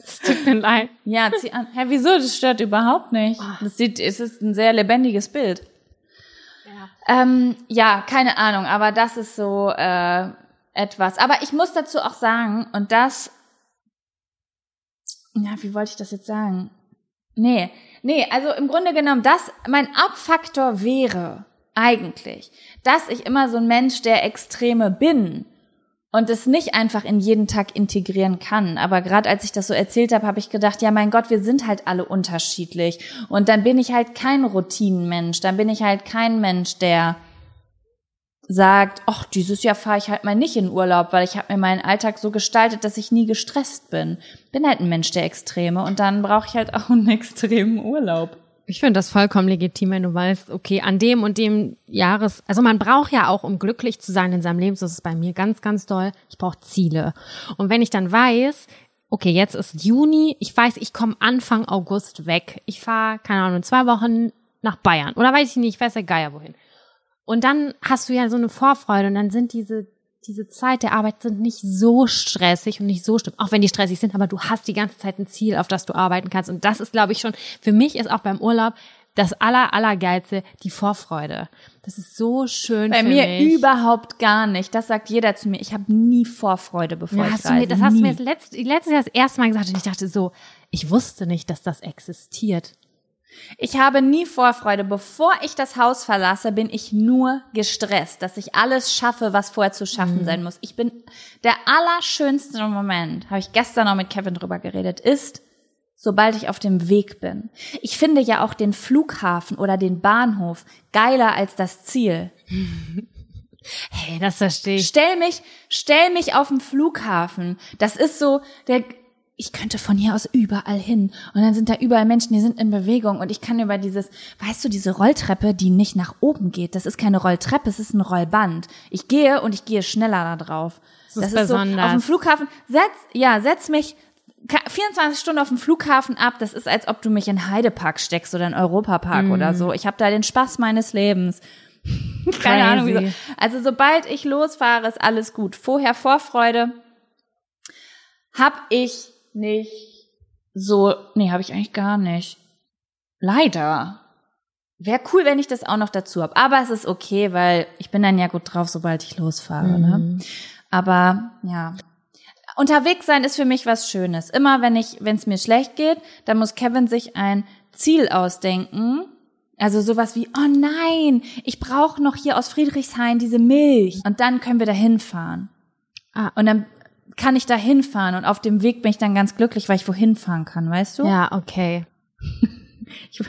Es tut mir leid. Ja, zieh an. Hä, wieso? Das stört überhaupt nicht. Oh. Das sieht, es ist ein sehr lebendiges Bild. Ähm, ja, keine Ahnung, aber das ist so äh, etwas. Aber ich muss dazu auch sagen, und das, ja, wie wollte ich das jetzt sagen? Nee, nee, also im Grunde genommen, das, mein Abfaktor wäre eigentlich, dass ich immer so ein Mensch der Extreme bin und es nicht einfach in jeden Tag integrieren kann. Aber gerade als ich das so erzählt habe, habe ich gedacht, ja mein Gott, wir sind halt alle unterschiedlich. Und dann bin ich halt kein Routinenmensch, dann bin ich halt kein Mensch, der sagt, ach, dieses Jahr fahre ich halt mal nicht in Urlaub, weil ich habe mir meinen Alltag so gestaltet, dass ich nie gestresst bin. Bin halt ein Mensch der Extreme und dann brauche ich halt (laughs) auch einen extremen Urlaub. Ich finde das vollkommen legitim, wenn du weißt, okay, an dem und dem Jahres, also man braucht ja auch, um glücklich zu sein in seinem Leben, so ist es bei mir ganz, ganz doll, ich brauche Ziele. Und wenn ich dann weiß, okay, jetzt ist Juni, ich weiß, ich komme Anfang August weg. Ich fahre, keine Ahnung, zwei Wochen nach Bayern oder weiß ich nicht, ich weiß ja Geier wohin. Und dann hast du ja so eine Vorfreude und dann sind diese diese Zeit der Arbeit sind nicht so stressig und nicht so schlimm, auch wenn die stressig sind, aber du hast die ganze Zeit ein Ziel, auf das du arbeiten kannst. Und das ist, glaube ich, schon, für mich ist auch beim Urlaub das aller, allergeilste die Vorfreude. Das ist so schön Bei mir mich. überhaupt gar nicht. Das sagt jeder zu mir. Ich habe nie Vorfreude, bevor ja, ich reise. Mir, das hast du mir das letzte, letztes Jahr das erste Mal gesagt und ich dachte so, ich wusste nicht, dass das existiert. Ich habe nie Vorfreude. Bevor ich das Haus verlasse, bin ich nur gestresst, dass ich alles schaffe, was vorher zu schaffen mhm. sein muss. Ich bin der allerschönste Moment, habe ich gestern noch mit Kevin drüber geredet, ist, sobald ich auf dem Weg bin. Ich finde ja auch den Flughafen oder den Bahnhof geiler als das Ziel. (laughs) Hey, das verstehe ich. Stell mich, stell mich auf den Flughafen. Das ist so, der, ich könnte von hier aus überall hin. Und dann sind da überall Menschen, die sind in Bewegung. Und ich kann über dieses, weißt du, diese Rolltreppe, die nicht nach oben geht. Das ist keine Rolltreppe, es ist ein Rollband. Ich gehe und ich gehe schneller da drauf. Das ist besonders. so, auf dem Flughafen, setz, ja, setz mich, 24 Stunden auf dem Flughafen ab, das ist, als ob du mich in Heidepark steckst oder in Europapark Mhm. oder so. Ich habe da den Spaß meines Lebens. (laughs) Keine Ahnung, wieso. Also sobald ich losfahre, ist alles gut. Vorher Vorfreude hab ich nicht so, nee, habe ich eigentlich gar nicht. Leider. Wäre cool, wenn ich das auch noch dazu hab. Aber es ist okay, weil ich bin dann ja gut drauf, sobald ich losfahre. Ne? Mhm. Aber ja. Unterwegs sein ist für mich was Schönes. Immer wenn ich, wenn es mir schlecht geht, dann muss Kevin sich ein Ziel ausdenken. Also sowas wie, oh nein, ich brauche noch hier aus Friedrichshain diese Milch. Und dann können wir da hinfahren. Ah. Und dann kann ich da hinfahren und auf dem Weg bin ich dann ganz glücklich, weil ich wohin fahren kann, weißt du? Ja, okay. (laughs) Ich,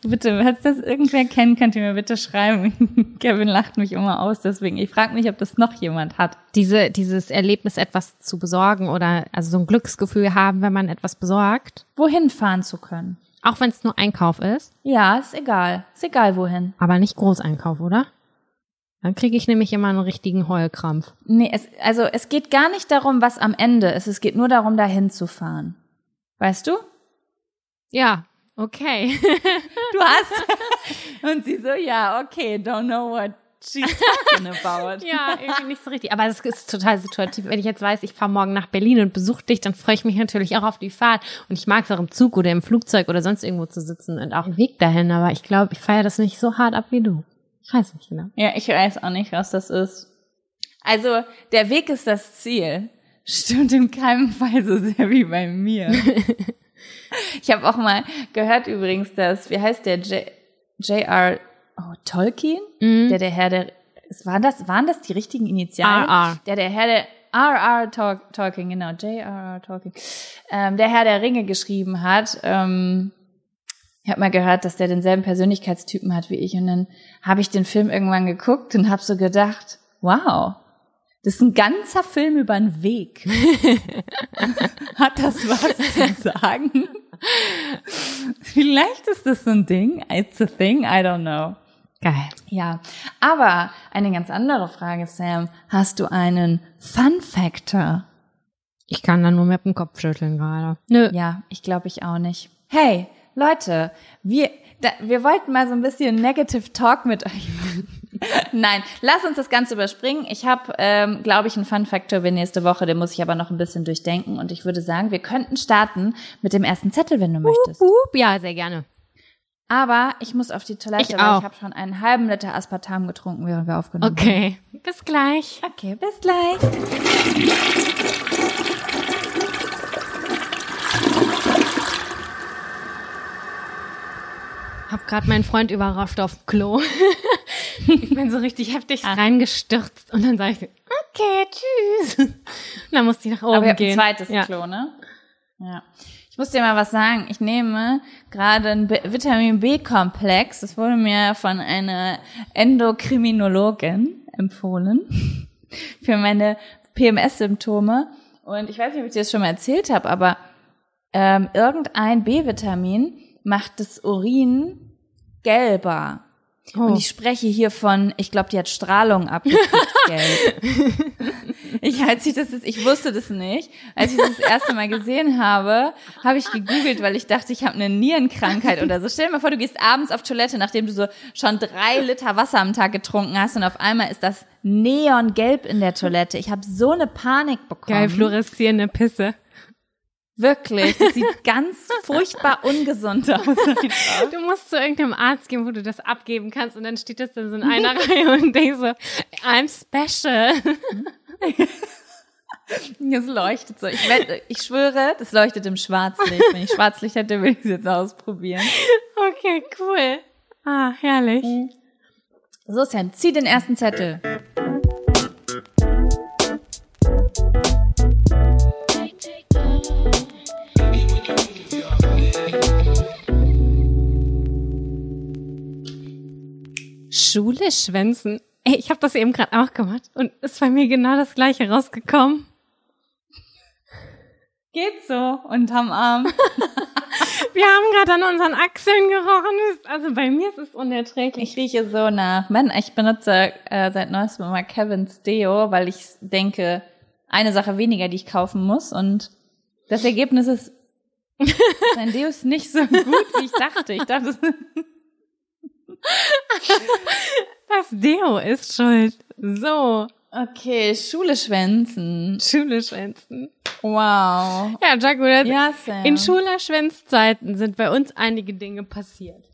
bitte, falls das irgendwer kennt, könnt ihr mir bitte schreiben. (laughs) Kevin lacht mich immer aus, deswegen. Ich frage mich, ob das noch jemand hat. Diese, dieses Erlebnis, etwas zu besorgen oder also so ein Glücksgefühl haben, wenn man etwas besorgt, Wohin fahren zu können. auch wenn es nur Einkauf ist, Ja, ist egal. Ist egal wohin. aber nicht Großeinkauf, oder? Dann kriege ich nämlich immer einen richtigen Heulkrampf. Nee, es, also es geht gar nicht darum, was am Ende ist. Es geht nur darum, dahin zu fahren. Weißt du? Ja, okay. (laughs) Du hast. (laughs) Und sie so, ja, okay, don't know what she's talking about. ja, irgendwie nicht so richtig. Aber das ist total situativ. Wenn ich jetzt weiß, ich fahre morgen nach Berlin und besuche dich, dann freue ich mich natürlich auch auf die Fahrt. Und ich mag es auch im Zug oder im Flugzeug oder sonst irgendwo zu sitzen und auch im Weg dahin. Aber ich glaube, ich feiere das nicht so hart ab wie du. Ich weiß nicht genau. Ja, ich weiß auch nicht, was das ist. Also, der Weg ist das Ziel. Stimmt in keinem Fall so sehr wie bei mir. (laughs) ich habe auch mal gehört übrigens, dass, wie heißt der, J- J.R. Oh, Tolkien? Der der Herr der, waren das, waren das die richtigen Initialen? R.R.. Der der Herr der, R.R. Tol- Tolkien, genau, J.R.R. Tolkien. Ähm, der Herr der Ringe geschrieben hat, ähm, ich habe mal gehört, dass der denselben Persönlichkeitstypen hat wie ich und dann habe ich den Film irgendwann geguckt und habe so gedacht, wow, das ist ein ganzer Film über einen Weg. (laughs) hat das was zu sagen? Vielleicht ist das so ein Ding. It's a thing, I don't know. Geil. Ja, aber eine ganz andere Frage, Sam. Hast du einen Fun Factor? Ich kann da nur mit dem Kopf schütteln gerade. Nö. Ja, ich glaube ich auch nicht. Hey, Leute, wir, da, wir wollten mal so ein bisschen Negative Talk mit euch machen. (laughs) Nein, lass uns das Ganze überspringen. Ich habe, ähm, glaube ich, einen Fun Factor für nächste Woche, den muss ich aber noch ein bisschen durchdenken. Und ich würde sagen, wir könnten starten mit dem ersten Zettel, wenn du möchtest. Hup, ja, sehr gerne. Aber ich muss auf die Toilette, Ich weil auch. ich habe schon einen halben Liter Aspartam getrunken, während wir aufgenommen haben. Okay. Bis gleich. Okay, bis gleich. Hab gerade meinen Freund überrascht auf dem Klo. (laughs) ich bin so richtig heftig reingestürzt und dann sage ich, so, okay, tschüss. Und dann musste ich nach oben Aber gehen. ein zweites ja. Klo, ne? Ja. Ich muss dir mal was sagen. Ich nehme gerade einen B Vitamin B-Komplex. Das wurde mir von einer Endokriminologin empfohlen (laughs) für meine PMS-Symptome. Und ich weiß nicht, ob ich dir das schon mal erzählt habe, aber ähm, irgendein B-Vitamin macht das Urin gelber. Oh. Und ich spreche hier von, ich glaube, die hat Strahlung abgekriegt, (laughs) gelb. Ich, als ich das, ich wusste das nicht. Als ich das, das erste Mal gesehen habe, habe ich gegoogelt, weil ich dachte, ich habe eine Nierenkrankheit oder so. Stell dir mal vor, du gehst abends auf Toilette, nachdem du so schon drei Liter Wasser am Tag getrunken hast und auf einmal ist das neongelb in der Toilette. Ich habe so eine Panik bekommen. Geil, fluoreszierende Pisse. Wirklich. Das sieht ganz furchtbar ungesund aus. Du musst zu irgendeinem Arzt gehen, wo du das abgeben kannst und dann steht das dann so in einer Reihe und denkst so, I'm special. Das leuchtet so. Ich, wette, ich schwöre, das leuchtet im Schwarzlicht. Wenn ich Schwarzlicht hätte, würde ich es jetzt ausprobieren. Okay, cool. Ah, herrlich. So, Sam, zieh den ersten Zettel. Schule schwänzen. Ey, ich habe das eben gerade auch gemacht und ist bei mir genau das gleiche rausgekommen. Geht so unterm Arm. (laughs) Wir haben gerade an unseren Achseln gerochen. Also bei mir ist es unerträglich. Ich rieche so nach. Mann, ich benutze äh, seit neuestem mal Kevins Deo, weil ich denke, eine Sache weniger, die ich kaufen muss. Und das Ergebnis ist, mein Deo ist nicht so gut, wie ich dachte. Ich dachte, (laughs) das Deo ist schuld. So. Okay, Schule schwänzen. Schule schwänzen. Wow. Ja, Jaco, Ja, Sam. in Schulschwänzzeiten sind bei uns einige Dinge passiert.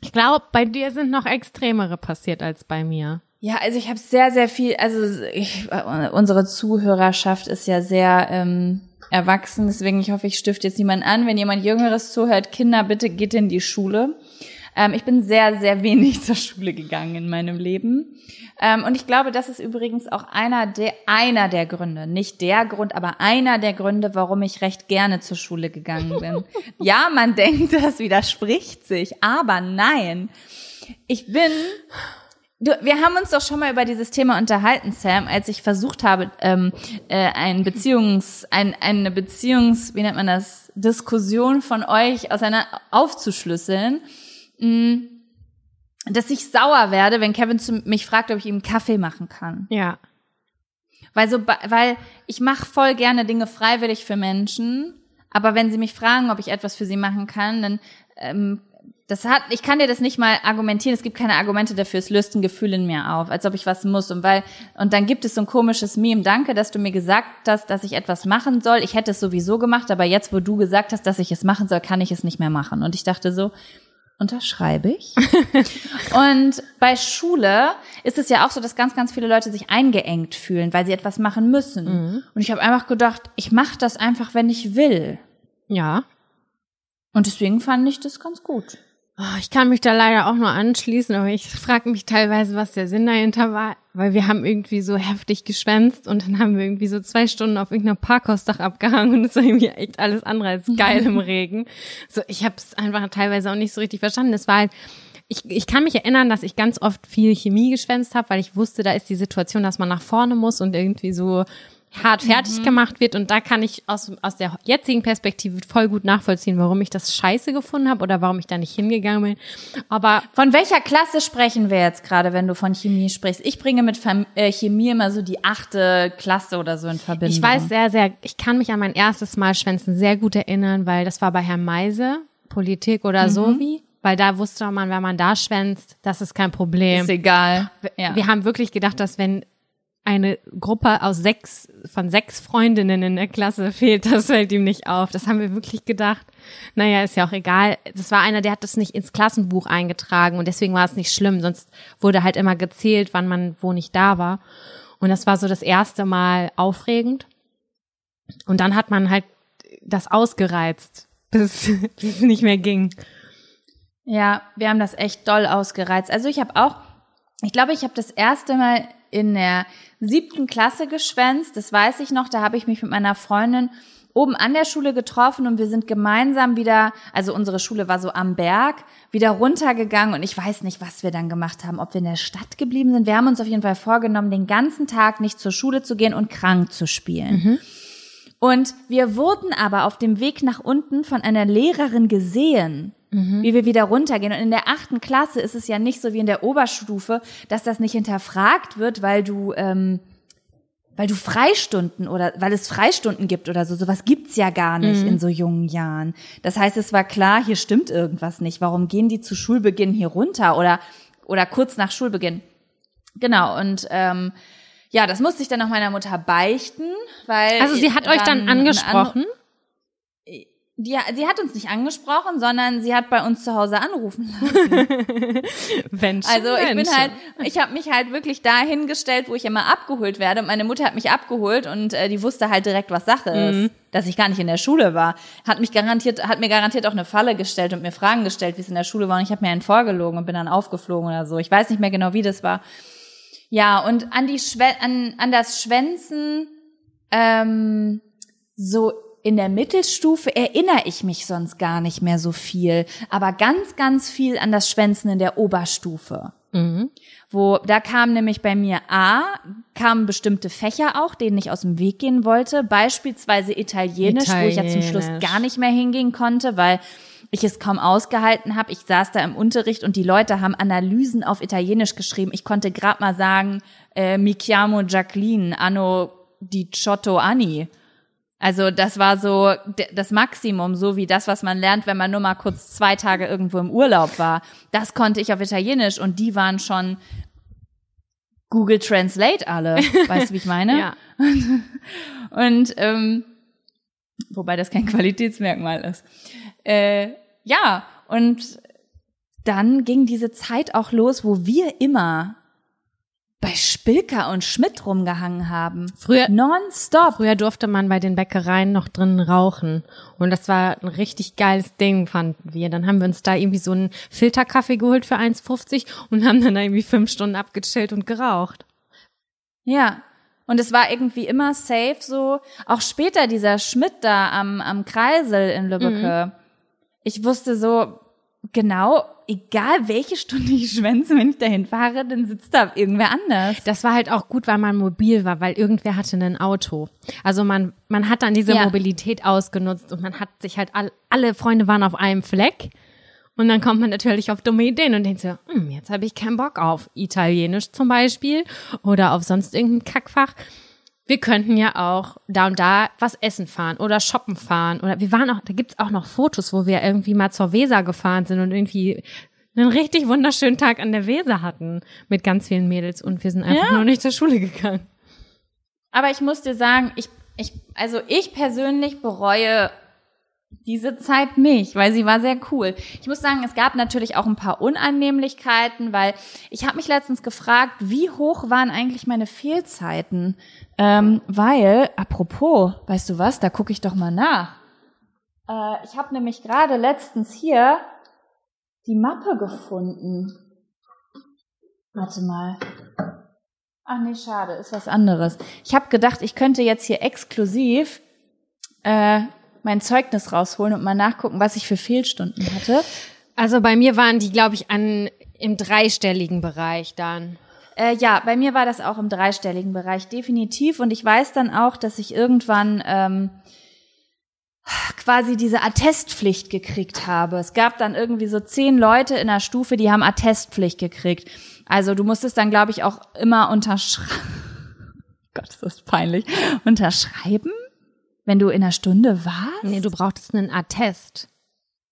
Ich glaube, bei dir sind noch extremere passiert als bei mir. Ja, also ich habe sehr, sehr viel, also ich, unsere Zuhörerschaft ist ja sehr ähm, erwachsen, deswegen ich hoffe, ich stifte jetzt niemanden an. Wenn jemand Jüngeres zuhört, Kinder, bitte geht in die Schule. Ähm, ich bin sehr, sehr wenig (laughs) zur Schule gegangen in meinem Leben. Ähm, und ich glaube, das ist übrigens auch einer der, einer der Gründe, nicht der Grund, aber einer der Gründe, warum ich recht gerne zur Schule gegangen bin. (laughs) ja, man denkt, das widerspricht sich, aber nein. Ich bin Du, wir haben uns doch schon mal über dieses Thema unterhalten, Sam, als ich versucht habe, ähm, äh, ein Beziehungs, ein, eine Beziehungs, wie nennt man das, Diskussion von euch auseinander aufzuschlüsseln, mh, dass ich sauer werde, wenn Kevin zu, mich fragt, ob ich ihm Kaffee machen kann. Ja. Weil so, weil ich mache voll gerne Dinge freiwillig für Menschen, aber wenn sie mich fragen, ob ich etwas für sie machen kann, dann ähm, das hat, ich kann dir das nicht mal argumentieren. Es gibt keine Argumente dafür. Es löst ein Gefühl in mir auf, als ob ich was muss. Und weil, und dann gibt es so ein komisches Meme. Danke, dass du mir gesagt hast, dass ich etwas machen soll. Ich hätte es sowieso gemacht, aber jetzt, wo du gesagt hast, dass ich es machen soll, kann ich es nicht mehr machen. Und ich dachte so, unterschreibe ich. (laughs) und bei Schule ist es ja auch so, dass ganz, ganz viele Leute sich eingeengt fühlen, weil sie etwas machen müssen. Und ich habe einfach gedacht, ich mache das einfach, wenn ich will. Ja. Und deswegen fand ich das ganz gut. Oh, ich kann mich da leider auch nur anschließen, aber ich frage mich teilweise, was der Sinn dahinter war, weil wir haben irgendwie so heftig geschwänzt und dann haben wir irgendwie so zwei Stunden auf irgendeiner Parkhausdach abgehangen und es war irgendwie echt alles andere als geil im (laughs) Regen. So, ich habe es einfach teilweise auch nicht so richtig verstanden. Es war halt, ich, ich kann mich erinnern, dass ich ganz oft viel Chemie geschwänzt habe, weil ich wusste, da ist die Situation, dass man nach vorne muss und irgendwie so hart fertig gemacht wird. Und da kann ich aus, aus der jetzigen Perspektive voll gut nachvollziehen, warum ich das scheiße gefunden habe oder warum ich da nicht hingegangen bin. Aber Von welcher Klasse sprechen wir jetzt gerade, wenn du von Chemie sprichst? Ich bringe mit Fam äh, Chemie immer so die achte Klasse oder so in Verbindung. ich weiß sehr, sehr, ich kann mich an mein erstes Mal Schwänzen sehr gut erinnern, weil das war bei Herrn Meise, Politik oder so wie. Weil da wusste man, wenn man da schwänzt, das ist kein Problem. Ist egal. Ja. Wir haben wirklich gedacht, dass wenn eine Gruppe aus sechs, von sechs Freundinnen in der Klasse (laughs) fehlt, das fällt ihm nicht auf. Das haben wir wirklich gedacht. Naja, ist ja auch egal. Das war einer, der hat das nicht ins Klassenbuch eingetragen und deswegen war es nicht schlimm. Sonst wurde halt immer gezählt, wann man wo nicht da war. Und das war so das erste Mal aufregend. Und dann hat man halt das ausgereizt, bis, (laughs) bis es nicht mehr ging. Ja, wir haben das echt doll ausgereizt. Also ich habe auch, ich glaube, ich habe das erste Mal in der siebten Klasse geschwänzt. Das weiß ich noch. Da habe ich mich mit meiner Freundin oben an der Schule getroffen und wir sind gemeinsam wieder, also unsere Schule war so am Berg, wieder runtergegangen und ich weiß nicht, was wir dann gemacht haben, ob wir in der Stadt geblieben sind. Wir haben uns auf jeden Fall vorgenommen, den ganzen Tag nicht zur Schule zu gehen und krank zu spielen. Und wir wurden aber auf dem Weg nach unten von einer Lehrerin gesehen, wie wir wieder runtergehen. Und in der achten Klasse ist es ja nicht so wie in der Oberstufe, dass das nicht hinterfragt wird, weil du, ähm, weil du Freistunden oder weil es Freistunden gibt oder so. Sowas gibt's ja gar nicht in so jungen Jahren. Das heißt, es war klar, hier stimmt irgendwas nicht. Warum gehen die zu Schulbeginn hier runter oder oder kurz nach Schulbeginn? Genau. Und ähm, ja, das musste ich dann auch meiner Mutter beichten, weil Also sie hat euch dann eine andere- angesprochen. die, sie hat uns nicht angesprochen, sondern sie hat bei uns zu Hause anrufen lassen. (laughs) Menschen, Also ich bin Menschen. halt, ich habe mich halt wirklich da hingestellt, wo ich immer abgeholt werde. Und meine Mutter hat mich abgeholt und äh, die wusste halt direkt, was Sache ist, dass ich gar nicht in der Schule war. Hat mich garantiert, hat mir garantiert auch eine Falle gestellt und mir Fragen gestellt, wie es in der Schule war. Und ich habe mir einen vorgelogen und bin dann aufgeflogen oder so. Ich weiß nicht mehr genau, wie das war. Ja, und an die Schwä an, an das Schwänzen ähm, so in der Mittelstufe erinnere ich mich sonst gar nicht mehr so viel, aber ganz, ganz viel an das Schwänzen in der Oberstufe. Mhm. Wo, da kam nämlich bei mir A, kamen bestimmte Fächer auch, denen ich aus dem Weg gehen wollte. Beispielsweise Italienisch, wo ich ja zum Schluss Italienisch. gar nicht mehr hingehen konnte, weil ich es kaum ausgehalten habe. Ich saß da im Unterricht und die Leute haben Analysen auf Italienisch geschrieben. Ich konnte gerade mal sagen, äh, mi chiamo Jacqueline, anno diciotto anni. Also das war so das Maximum, so wie das, was man lernt, wenn man nur mal kurz zwei Tage irgendwo im Urlaub war. Das konnte ich auf Italienisch und die waren schon Google Translate alle. (laughs) Weißt du, wie ich meine? Ja. Und ähm, wobei das kein (laughs) Qualitätsmerkmal ist. Äh, ja, und dann ging diese Zeit auch los, wo wir immer bei Spilker und Schmidt rumgehangen haben. Früher- Nonstop. Früher durfte man bei den Bäckereien noch drinnen rauchen. Und das war ein richtig geiles Ding, fanden wir. Dann haben wir uns da irgendwie so einen Filterkaffee geholt für 1,50 und haben dann da irgendwie fünf Stunden abgechillt und geraucht. Ja. Und es war irgendwie immer safe so. Auch später dieser Schmidt da am, am Kreisel in Lübbecke. Ich wusste so genau, egal welche Stunde ich schwänze, wenn ich dahin fahre, dann sitzt da irgendwer anders. Das war halt auch gut, weil man mobil war, weil irgendwer hatte ein Auto. Also man, man hat dann diese Ja. Mobilität ausgenutzt und man hat sich halt all, alle Freunde waren auf einem Fleck. Und dann kommt man natürlich auf dumme Ideen und denkt so, hm, jetzt habe ich keinen Bock auf Italienisch zum Beispiel oder auf sonst irgendein Kackfach. Wir könnten ja auch da und da was essen fahren oder shoppen fahren. Oder wir waren auch, da gibt's auch noch Fotos, wo wir irgendwie mal zur Weser gefahren sind und irgendwie einen richtig wunderschönen Tag an der Weser hatten mit ganz vielen Mädels und wir sind einfach Ja. nur nicht zur Schule gegangen. Aber ich muss dir sagen, ich, ich, also ich persönlich bereue diese Zeit nicht, weil sie war sehr cool. Ich muss sagen, es gab natürlich auch ein paar Unannehmlichkeiten, weil ich habe mich letztens gefragt, wie hoch waren eigentlich meine Fehlzeiten? Ähm, weil, apropos, weißt du was, da gucke ich doch mal nach. Äh, ich habe nämlich gerade letztens hier die Mappe gefunden. Warte mal. Ach nee, schade, ist was anderes. Ich habe gedacht, ich könnte jetzt hier exklusiv äh, mein Zeugnis rausholen und mal nachgucken, was ich für Fehlstunden hatte. Also bei mir waren die, glaube ich, an im dreistelligen Bereich dann. Äh, ja, bei mir war das auch im dreistelligen Bereich, definitiv. Und ich weiß dann auch, dass ich irgendwann ähm, quasi diese Attestpflicht gekriegt habe. Es gab dann irgendwie so zehn Leute in der Stufe, die haben Attestpflicht gekriegt. Also du musstest dann, glaube ich, auch immer unterschreiben. (laughs) Gott, ist das peinlich. Unterschreiben, wenn du in der Stunde warst? Nee, du brauchtest einen Attest.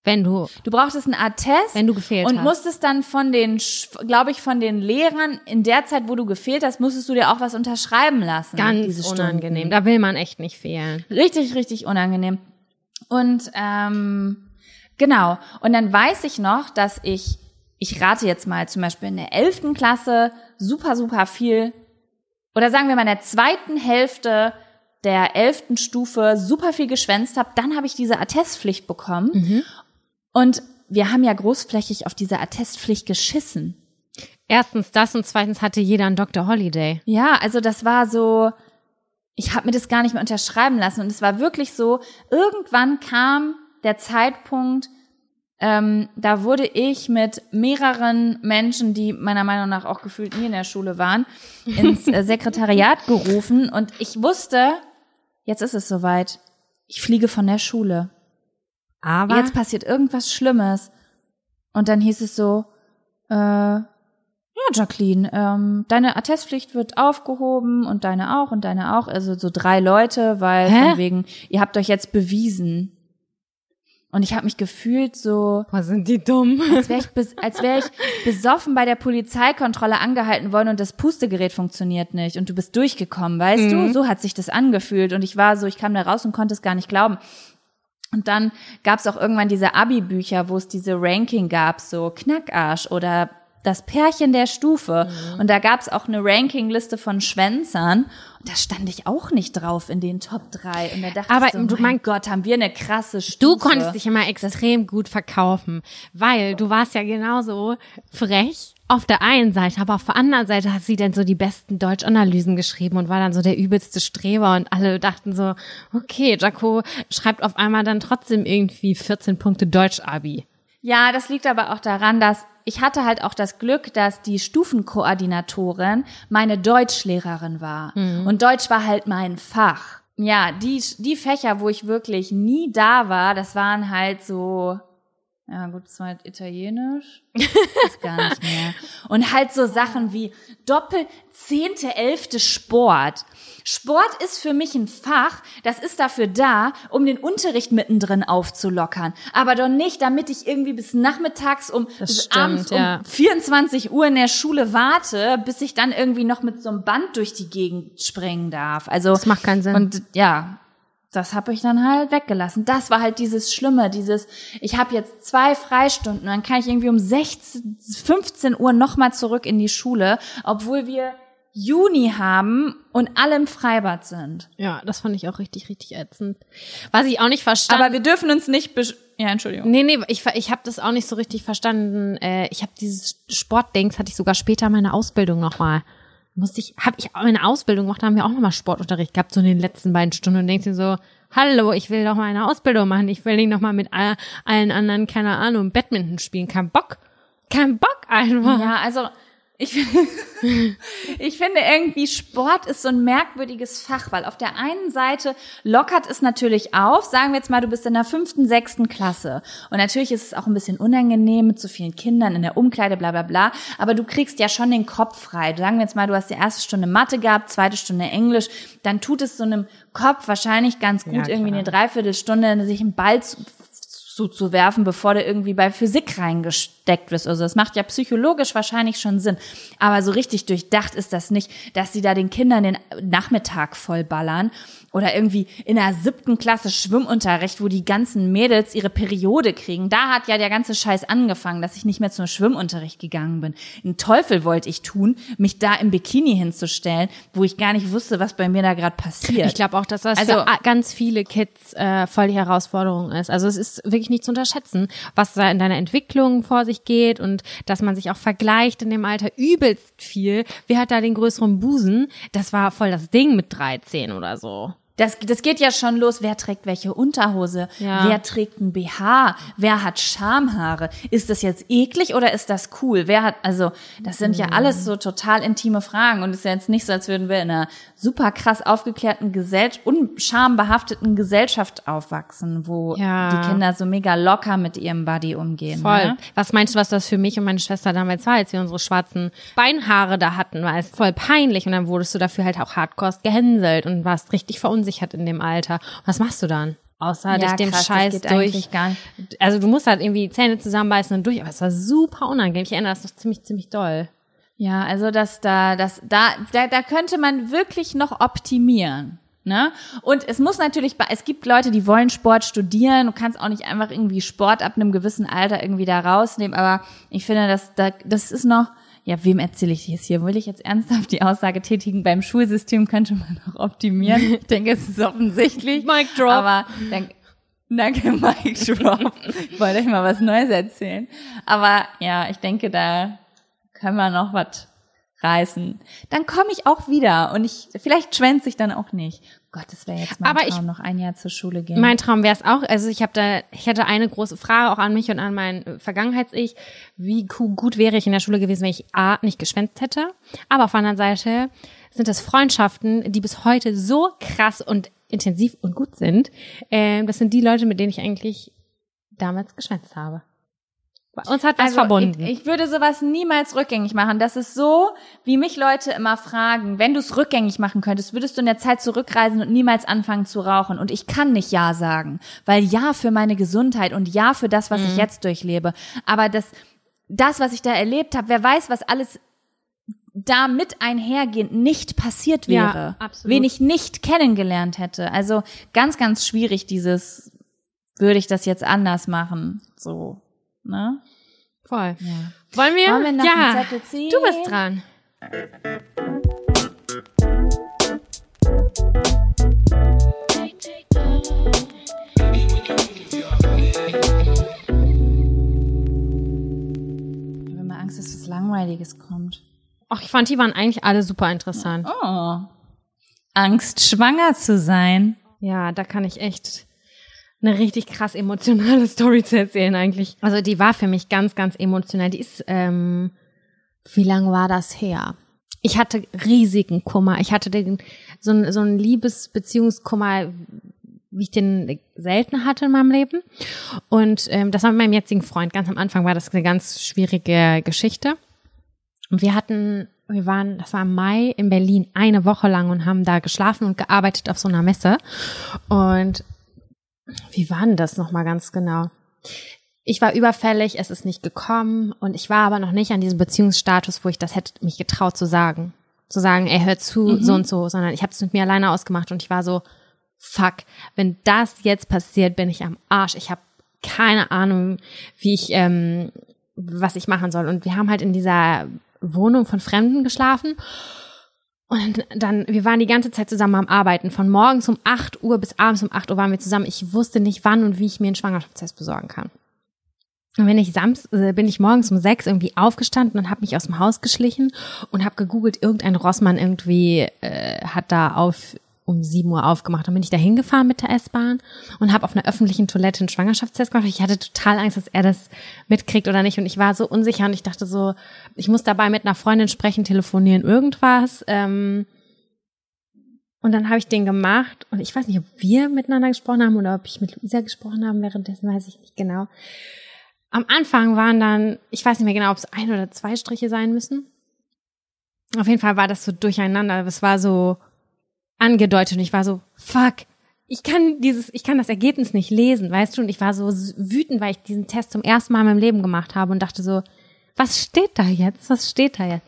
Wenn du, Du brauchtest einen Attest. wenn du gefehlt und hast. musstest dann von den, glaube ich, von den Lehrern in der Zeit, wo du gefehlt hast, musstest du dir auch was unterschreiben lassen. Ganz Stunden. unangenehm. Da will man echt nicht fehlen. Richtig, richtig unangenehm. Und ähm, genau. Und dann weiß ich noch, dass ich, ich rate jetzt mal zum Beispiel in der elften Klasse super, super viel, oder sagen wir mal in der zweiten Hälfte der elften Stufe super viel geschwänzt habe. Dann habe ich diese Attestpflicht bekommen. Und wir haben ja großflächig auf diese Attestpflicht geschissen. Erstens das und zweitens hatte jeder einen Dr. Holiday. Ja, also das war so, ich habe mir das gar nicht mehr unterschreiben lassen. Und es war wirklich so, irgendwann kam der Zeitpunkt, ähm, da wurde ich mit mehreren Menschen, die meiner Meinung nach auch gefühlt nie in der Schule waren, ins äh, (laughs) Sekretariat gerufen. Und ich wusste, jetzt ist es soweit. Ich fliege von der Schule. Aber Jetzt passiert irgendwas Schlimmes. Und dann hieß es so, äh, ja, Jacqueline, ähm, deine Attestpflicht wird aufgehoben und deine auch und deine auch. Also so drei Leute, weil Hä? von wegen, ihr habt euch jetzt bewiesen. Und ich habe mich gefühlt so, boah, sind die dumm. als wäre ich, als wär ich besoffen bei der Polizeikontrolle angehalten worden und das Pustegerät funktioniert nicht und du bist durchgekommen, weißt du? So hat sich das angefühlt und ich war so, ich kam da raus und konnte es gar nicht glauben. Und dann gab es auch irgendwann diese Abi-Bücher, wo es diese Ranking gab, so Knackarsch oder das Pärchen der Stufe. Und da gab es auch eine Rankingliste von Schwänzern. Da stand ich auch nicht drauf in den Top 3. Und da dachte Aber ich so, du mein mein- Gott, haben wir eine krasse Stufe. Du konntest dich immer extrem gut verkaufen, weil du warst ja genauso frech auf der einen Seite, aber auf der anderen Seite hat sie dann so die besten Deutschanalysen geschrieben und war dann so der übelste Streber und alle dachten so, okay, Jaco schreibt auf einmal dann trotzdem irgendwie 14 Punkte Deutsch-Abi. Ja, das liegt aber auch daran, dass ich hatte halt auch das Glück, dass die Stufenkoordinatorin meine Deutschlehrerin war. Und Deutsch war halt mein Fach. Ja, die, die Fächer, wo ich wirklich nie da war, das waren halt so, ja gut, das war halt Italienisch. ist gar nicht mehr. Und halt so Sachen wie Doppel, zehnte, elfte Sport. Sport ist für mich ein Fach, das ist dafür da, um den Unterricht mittendrin aufzulockern. Aber doch nicht, damit ich irgendwie bis nachmittags um, Das bis stimmt, abends ja. um 24 Uhr in der Schule warte, bis ich dann irgendwie noch mit so einem Band durch die Gegend springen darf. Also Das macht keinen Sinn. Und ja, das habe ich dann halt weggelassen. Das war halt dieses Schlimme, dieses, ich habe jetzt zwei Freistunden, dann kann ich irgendwie um 16, 15 Uhr nochmal zurück in die Schule, obwohl wir Juni haben und alle im Freibad sind. Ja, das fand ich auch richtig, richtig ätzend. Was ich auch nicht verstanden Aber wir dürfen uns nicht besch ja, Entschuldigung. Nee, nee, ich, ich habe das auch nicht so richtig verstanden. Äh, ich habe dieses Sportdings, hatte ich sogar später meine Ausbildung nochmal. Musste ich, habe ich meine Ausbildung gemacht, da haben wir auch nochmal Sportunterricht gehabt, so in den letzten beiden Stunden und denkst dir so, hallo, ich will doch mal eine Ausbildung machen, ich will nicht nochmal mit all, allen anderen, keine Ahnung, Badminton spielen, kein Bock. Kein Bock einfach. Ja, also ich, (laughs) ich finde irgendwie Sport ist so ein merkwürdiges Fach, weil auf der einen Seite lockert es natürlich auf. Sagen wir jetzt mal, du bist in der fünften, sechsten Klasse. Und natürlich ist es auch ein bisschen unangenehm mit so vielen Kindern in der Umkleide, bla bla bla. Aber du kriegst ja schon den Kopf frei. Sagen wir jetzt mal, du hast die erste Stunde Mathe gehabt, zweite Stunde Englisch. Dann tut es so einem Kopf wahrscheinlich ganz gut, Ja, irgendwie eine Dreiviertelstunde sich einen Ball zu, zuzuwerfen, bevor du irgendwie bei Physik reingesteckt wirst. Also das macht ja psychologisch wahrscheinlich schon Sinn. Aber so richtig durchdacht ist das nicht, dass sie da den Kindern den Nachmittag vollballern oder irgendwie in der siebten Klasse Schwimmunterricht, wo die ganzen Mädels ihre Periode kriegen. Da hat ja der ganze Scheiß angefangen, dass ich nicht mehr zum Schwimmunterricht gegangen bin. Einen Teufel wollte ich tun, mich da im Bikini hinzustellen, wo ich gar nicht wusste, was bei mir da gerade passiert. Ich glaube auch, dass das Also- für ganz viele Kids äh, voll die Herausforderung ist. Also es ist wirklich nicht zu unterschätzen, was da in deiner Entwicklung vor sich geht und dass man sich auch vergleicht in dem Alter übelst viel. Wer hat da den größeren Busen? Das war voll das Ding mit 13 oder so. Das, das geht ja schon los. Wer trägt welche Unterhose? Ja. Wer trägt ein BH? Wer hat Schamhaare? Ist das jetzt eklig oder ist das cool? Wer hat, also, das sind Mhm. ja alles so total intime Fragen und es ist ja jetzt nicht so, als würden wir in einer super krass aufgeklärten Gesellschaft, unschambehafteten Gesellschaft aufwachsen, wo Ja. die Kinder so mega locker mit ihrem Body umgehen. Voll. Ne? Was meinst du, was das für mich und meine Schwester damals war, als wir unsere schwarzen Beinhaare da hatten? War es voll peinlich und dann wurdest du dafür halt auch hardcore gehänselt und warst richtig verunsichert in dem Alter. Was machst du dann? Außer dich dem krass, Scheiß das durch. Also du musst halt irgendwie Zähne zusammenbeißen und durch, aber es war super unangenehm. Ich erinnere das noch ziemlich, ziemlich doll. Ja, also das da, das da, da, da könnte man wirklich noch optimieren. Ne? Und es muss natürlich, es gibt Leute, die wollen Sport studieren. Du kannst auch nicht einfach irgendwie Sport ab einem gewissen Alter irgendwie da rausnehmen. Aber ich finde, dass da, das ist noch, ja, wem erzähle ich das hier? Will ich jetzt ernsthaft die Aussage tätigen? Beim Schulsystem könnte man noch optimieren. Ich (laughs) denke, es ist offensichtlich. Mic drop. Aber dann, Danke, (laughs) Mike Drop. Ich wollte euch mal was Neues erzählen. Aber ja, ich denke, da können wir noch was reißen. Dann komme ich auch wieder und ich, vielleicht schwänze ich dann auch nicht. Gott, das wäre jetzt mein Aber Traum, ich- noch ein Jahr zur Schule gehen. Mein Traum wäre es auch, also ich habe da, ich hätte eine große Frage auch an mich und an mein äh, Vergangenheits-Ich. Wie gu- gut wäre ich in der Schule gewesen, wenn ich A, nicht geschwänzt hätte, aber auf der anderen Seite sind das Freundschaften, die bis heute so krass und intensiv und gut sind. Ähm, das sind die Leute, mit denen ich eigentlich damals geschwänzt habe. Uns hat was verbunden. Also Ich, ich würde sowas niemals rückgängig machen. Das ist so, wie mich Leute immer fragen, wenn du es rückgängig machen könntest, würdest du in der Zeit zurückreisen und niemals anfangen zu rauchen. Und ich kann nicht Ja sagen, weil Ja für meine Gesundheit und Ja für das, was Mhm. ich jetzt durchlebe. Aber das, das, was ich da erlebt habe, wer weiß, was alles da mit einhergehend nicht passiert Ja, wäre, absolut. wen ich nicht kennengelernt hätte. Also ganz, ganz schwierig dieses, würde ich das jetzt anders machen, so, ne? Voll. Ja. Wollen wir? Wollen wir noch ja, einen Zettel ziehen? du bist dran. Ich habe immer Angst, dass was Langweiliges kommt. Ach, ich fand, die waren eigentlich alle super interessant. Oh. Angst, schwanger zu sein. Ja, da kann ich echt eine richtig krass emotionale (laughs) Story zu erzählen eigentlich. Also die war für mich ganz, ganz emotional. Die ist, ähm, wie lange war das her? Ich hatte riesigen Kummer. Ich hatte den, so, ein, so ein Liebesbeziehungskummer, wie ich den selten hatte in meinem Leben. Und ähm, das war mit meinem jetzigen Freund. Ganz am Anfang war das eine ganz schwierige Geschichte. Und wir hatten, wir waren, das war im Mai in Berlin eine Woche lang und haben da geschlafen und gearbeitet auf so einer Messe. Und wie war denn das nochmal ganz genau? Ich war überfällig, es ist nicht gekommen und ich war aber noch nicht an diesem Beziehungsstatus, wo ich das hätte mich getraut zu sagen. Zu sagen, er hört zu, mhm. so und so, sondern ich habe es mit mir alleine ausgemacht und ich war so, fuck, wenn das jetzt passiert, bin ich am Arsch. Ich habe keine Ahnung, wie ich, ähm, was ich machen soll. Und wir haben halt in dieser Wohnung von Fremden geschlafen. Und dann, wir waren die ganze Zeit zusammen am Arbeiten. Von morgens um 8 Uhr bis abends um 8 Uhr waren wir zusammen. Ich wusste nicht, wann und wie ich mir einen Schwangerschaftstest besorgen kann. Und bin ich Samst, äh, bin ich morgens um sechs irgendwie aufgestanden und habe mich aus dem Haus geschlichen und habe gegoogelt, irgendein Rossmann irgendwie äh, hat da auf um sieben Uhr aufgemacht. Dann bin ich da hingefahren mit der S-Bahn und habe auf einer öffentlichen Toilette einen Schwangerschaftstest gemacht. Ich hatte total Angst, dass er das mitkriegt oder nicht. Und ich war so unsicher und ich dachte so, ich muss dabei mit einer Freundin sprechen, telefonieren, irgendwas. Ähm und dann habe ich den gemacht und ich weiß nicht, ob wir miteinander gesprochen haben oder ob ich mit Luisa gesprochen habe. Währenddessen weiß ich nicht genau. Am Anfang waren dann, ich weiß nicht mehr genau, ob es ein oder zwei Striche sein müssen. Auf jeden Fall war das so durcheinander. Es war so, angedeutet und ich war so, fuck, ich kann dieses, ich kann das Ergebnis nicht lesen, weißt du? Und ich war so wütend, weil ich diesen Test zum ersten Mal in meinem Leben gemacht habe und dachte so, was steht da jetzt? Was steht da jetzt?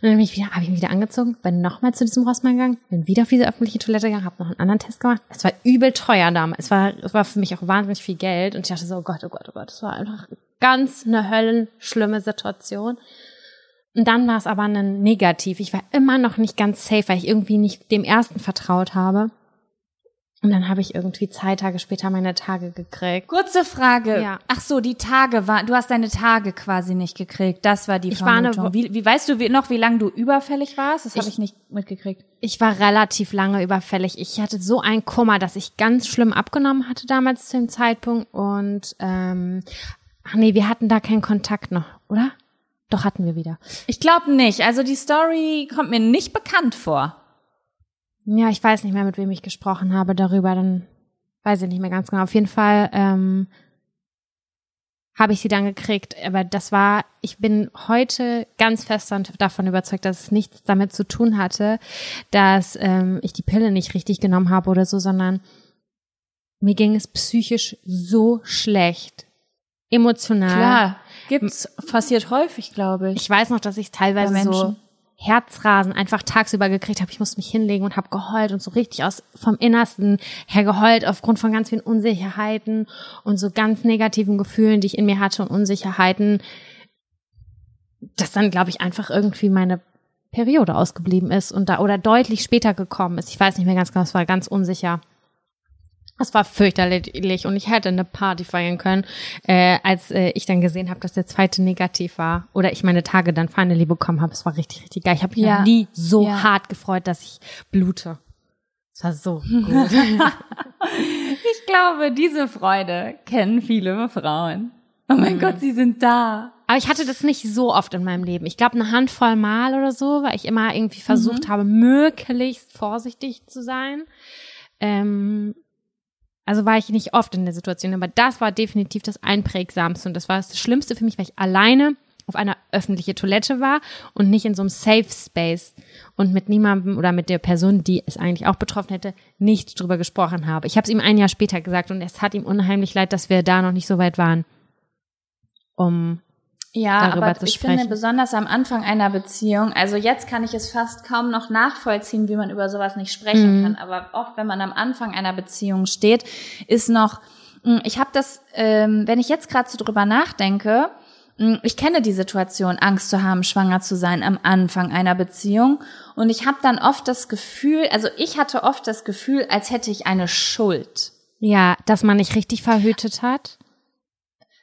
Und dann bin ich wieder, habe ich mich wieder angezogen, bin nochmal zu diesem Rossmann gegangen, bin wieder auf diese öffentliche Toilette gegangen, habe noch einen anderen Test gemacht. Es war übel teuer damals. Es war, es war für mich auch wahnsinnig viel Geld und ich dachte so, oh Gott, oh Gott, oh Gott, es war einfach ganz eine höllenschlimme Situation. Und dann war es aber ein Negativ. Ich war immer noch nicht ganz safe, weil ich irgendwie nicht dem ersten vertraut habe. Und dann habe ich irgendwie zwei Tage später meine Tage gekriegt. Kurze Frage. Ja. Ach so, die Tage war, du hast deine Tage quasi nicht gekriegt. Das war die ich Vermutung. War eine, wie, wie weißt du wie, noch, wie lange du überfällig warst? Das habe ich nicht mitgekriegt. Ich war relativ lange überfällig. Ich hatte so einen Kummer, dass ich ganz schlimm abgenommen hatte damals zu dem Zeitpunkt. Und ähm, ach nee, wir hatten da keinen Kontakt noch, oder? Doch hatten wir wieder. Ich glaube nicht. Also die Story kommt mir nicht bekannt vor. Ja, ich weiß nicht mehr, mit wem ich gesprochen habe darüber. Dann weiß ich nicht mehr ganz genau. Auf jeden Fall ähm, habe ich sie dann gekriegt. Aber das war, ich bin heute ganz fest davon überzeugt, dass es nichts damit zu tun hatte, dass ähm, ich die Pille nicht richtig genommen habe oder so, sondern mir ging es psychisch so schlecht. Emotional. Klar Gibt's, passiert häufig, glaube ich. Ich weiß noch, dass ich teilweise so Herzrasen einfach tagsüber gekriegt habe. Ich musste mich hinlegen und habe geheult und so richtig aus vom Innersten her geheult aufgrund von ganz vielen Unsicherheiten und so ganz negativen Gefühlen, die ich in mir hatte und Unsicherheiten, dass dann, glaube ich, einfach irgendwie meine Periode ausgeblieben ist und da oder deutlich später gekommen ist. Ich weiß nicht mehr ganz genau, es war ganz unsicher. Es war fürchterlich und ich hätte eine Party feiern können, äh, als äh, ich dann gesehen habe, dass der zweite negativ war oder ich meine Tage dann finally bekommen habe. Es war richtig, richtig geil. Ich habe mich ja. noch nie so ja. hart gefreut, dass ich blute. Es war so gut. (laughs) ich glaube, diese Freude kennen viele Frauen. Oh mein mhm. Gott, sie sind da. Aber ich hatte das nicht so oft in meinem Leben. Ich glaube, eine Handvoll Mal oder so, weil ich immer irgendwie versucht mhm. habe, möglichst vorsichtig zu sein. Ähm, also war ich nicht oft in der Situation, aber das war definitiv das Einprägsamste und das war das Schlimmste für mich, weil ich alleine auf einer öffentlichen Toilette war und nicht in so einem Safe Space und mit niemandem oder mit der Person, die es eigentlich auch betroffen hätte, nicht drüber gesprochen habe. Ich habe es ihm ein Jahr später gesagt und es hat ihm unheimlich leid, dass wir da noch nicht so weit waren, um ja, aber ich finde besonders am Anfang einer Beziehung, also jetzt kann ich es fast kaum noch nachvollziehen, wie man über sowas nicht sprechen mhm. kann, aber oft, wenn man am Anfang einer Beziehung steht, ist noch, hm, ich habe das, ähm, wenn ich jetzt gerade so drüber nachdenke, hm, ich kenne die Situation, Angst zu haben, schwanger zu sein am Anfang einer Beziehung. Und ich habe dann oft das Gefühl, also ich hatte oft das Gefühl, als hätte ich eine Schuld. Ja, dass man nicht richtig verhütet hat.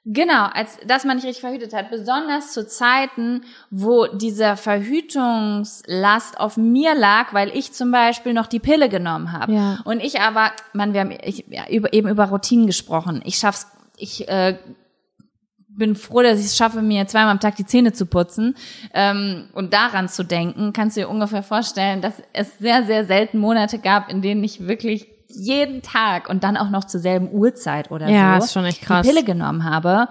Genau, als dass man nicht richtig verhütet hat. Besonders zu Zeiten, wo diese Verhütungslast auf mir lag, weil ich zum Beispiel noch die Pille genommen habe. Ja. Und ich aber, man, wir haben ich, ja, über, eben über Routinen gesprochen. Ich schaff's, ich äh, bin froh, dass ich es schaffe, mir zweimal am Tag die Zähne zu putzen ähm, und daran zu denken. Kannst du dir ungefähr vorstellen, dass es sehr, sehr selten Monate gab, in denen ich wirklich jeden Tag und dann auch noch zur selben Uhrzeit oder Ja, so ist schon echt krass. die Pille genommen habe.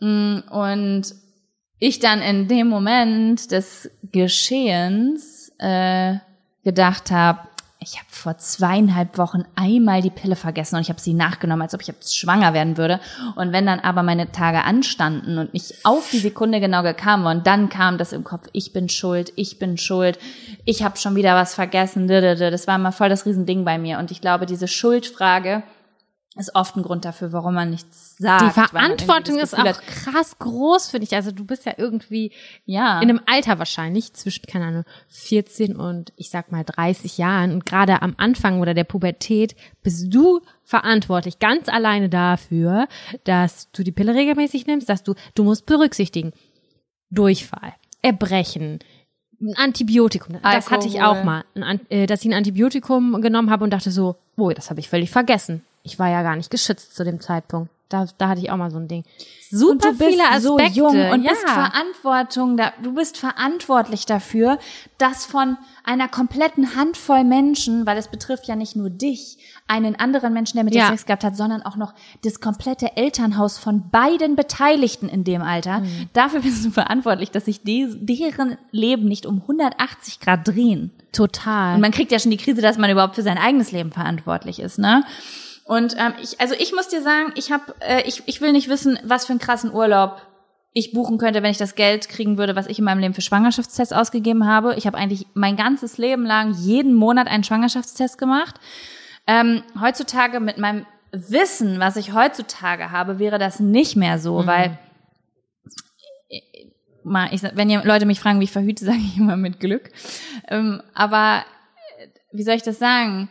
Mm, Und ich dann in dem Moment des Geschehens äh, gedacht habe, ich habe vor zweieinhalb Wochen einmal die Pille vergessen und ich habe sie nachgenommen, als ob ich jetzt schwanger werden würde. Und wenn dann aber meine Tage anstanden und ich auf die Sekunde genau gekam und dann kam das im Kopf, ich bin schuld, ich bin schuld, ich habe schon wieder was vergessen, das war mal voll das Riesending bei mir. Und ich glaube, diese Schuldfrage ist oft ein Grund dafür, warum man nichts sagt. Die Verantwortung ist auch hat, krass groß, finde ich. Also du bist ja irgendwie ja. in einem Alter wahrscheinlich zwischen, keine Ahnung, 14 und ich sag mal 30 Jahren. Und gerade am Anfang oder der Pubertät bist du verantwortlich, ganz alleine dafür, dass du die Pille regelmäßig nimmst, dass du, du musst berücksichtigen. Durchfall, Erbrechen, ein Antibiotikum. Das hatte ich Alkohol. auch mal, ein, äh, dass ich ein Antibiotikum genommen habe und dachte so, oh, das habe ich völlig vergessen. Ich war ja gar nicht geschützt zu dem Zeitpunkt. Da, da hatte ich auch mal so ein Ding. Super und du bist viele Aspekte. so jung und ja. bist Verantwortung da, du bist verantwortlich dafür, dass von einer kompletten Handvoll Menschen, weil es betrifft ja nicht nur dich, einen anderen Menschen, der mit dir Ja. Sex gehabt hat, sondern auch noch das komplette Elternhaus von beiden Beteiligten in dem Alter. Mhm. Dafür bist du verantwortlich, dass sich deren Leben nicht um 180 Grad drehen. Total. Und man kriegt ja schon die Krise, dass man überhaupt für sein eigenes Leben verantwortlich ist, ne? Und ähm, ich, also ich muss dir sagen, ich habe, äh, ich, ich will nicht wissen, was für einen krassen Urlaub ich buchen könnte, wenn ich das Geld kriegen würde, was ich in meinem Leben für Schwangerschaftstests ausgegeben habe. Ich habe eigentlich mein ganzes Leben lang jeden Monat einen Schwangerschaftstest gemacht. Ähm, heutzutage mit meinem Wissen, was ich heutzutage habe, wäre das nicht mehr so, weil äh, mal, ich, wenn ihr Leute mich fragen, wie ich verhüte, (laughs) sage ich immer mit Glück. Ähm, aber äh, wie soll ich das sagen?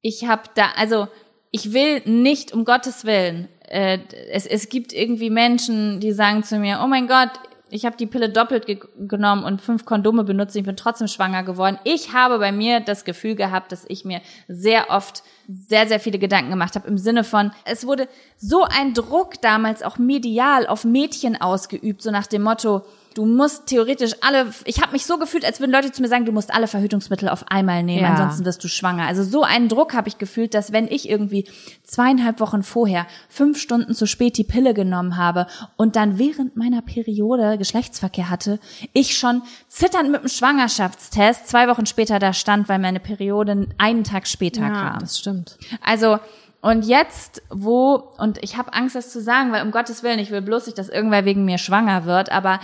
Ich habe da, also ich will nicht, um Gottes Willen, äh, es, es gibt irgendwie Menschen, die sagen zu mir, oh mein Gott, ich habe die Pille doppelt ge genommen und fünf Kondome benutzt, ich bin trotzdem schwanger geworden. Ich habe bei mir das Gefühl gehabt, dass ich mir sehr oft sehr, sehr viele Gedanken gemacht habe im Sinne von, es wurde so ein Druck damals auch medial auf Mädchen ausgeübt, so nach dem Motto, du musst theoretisch alle, ich habe mich so gefühlt, als würden Leute zu mir sagen, du musst alle Verhütungsmittel auf einmal nehmen, Ja. ansonsten wirst du schwanger. Also so einen Druck habe ich gefühlt, dass wenn ich irgendwie zweieinhalb Wochen vorher fünf Stunden zu spät die Pille genommen habe und dann während meiner Periode Geschlechtsverkehr hatte, ich schon zitternd mit dem Schwangerschaftstest zwei Wochen später da stand, weil meine Periode einen Tag später ja, kam. das stimmt. Also, und jetzt, wo, und ich habe Angst, das zu sagen, weil um Gottes Willen, ich will bloß nicht, dass irgendwer wegen mir schwanger wird, aber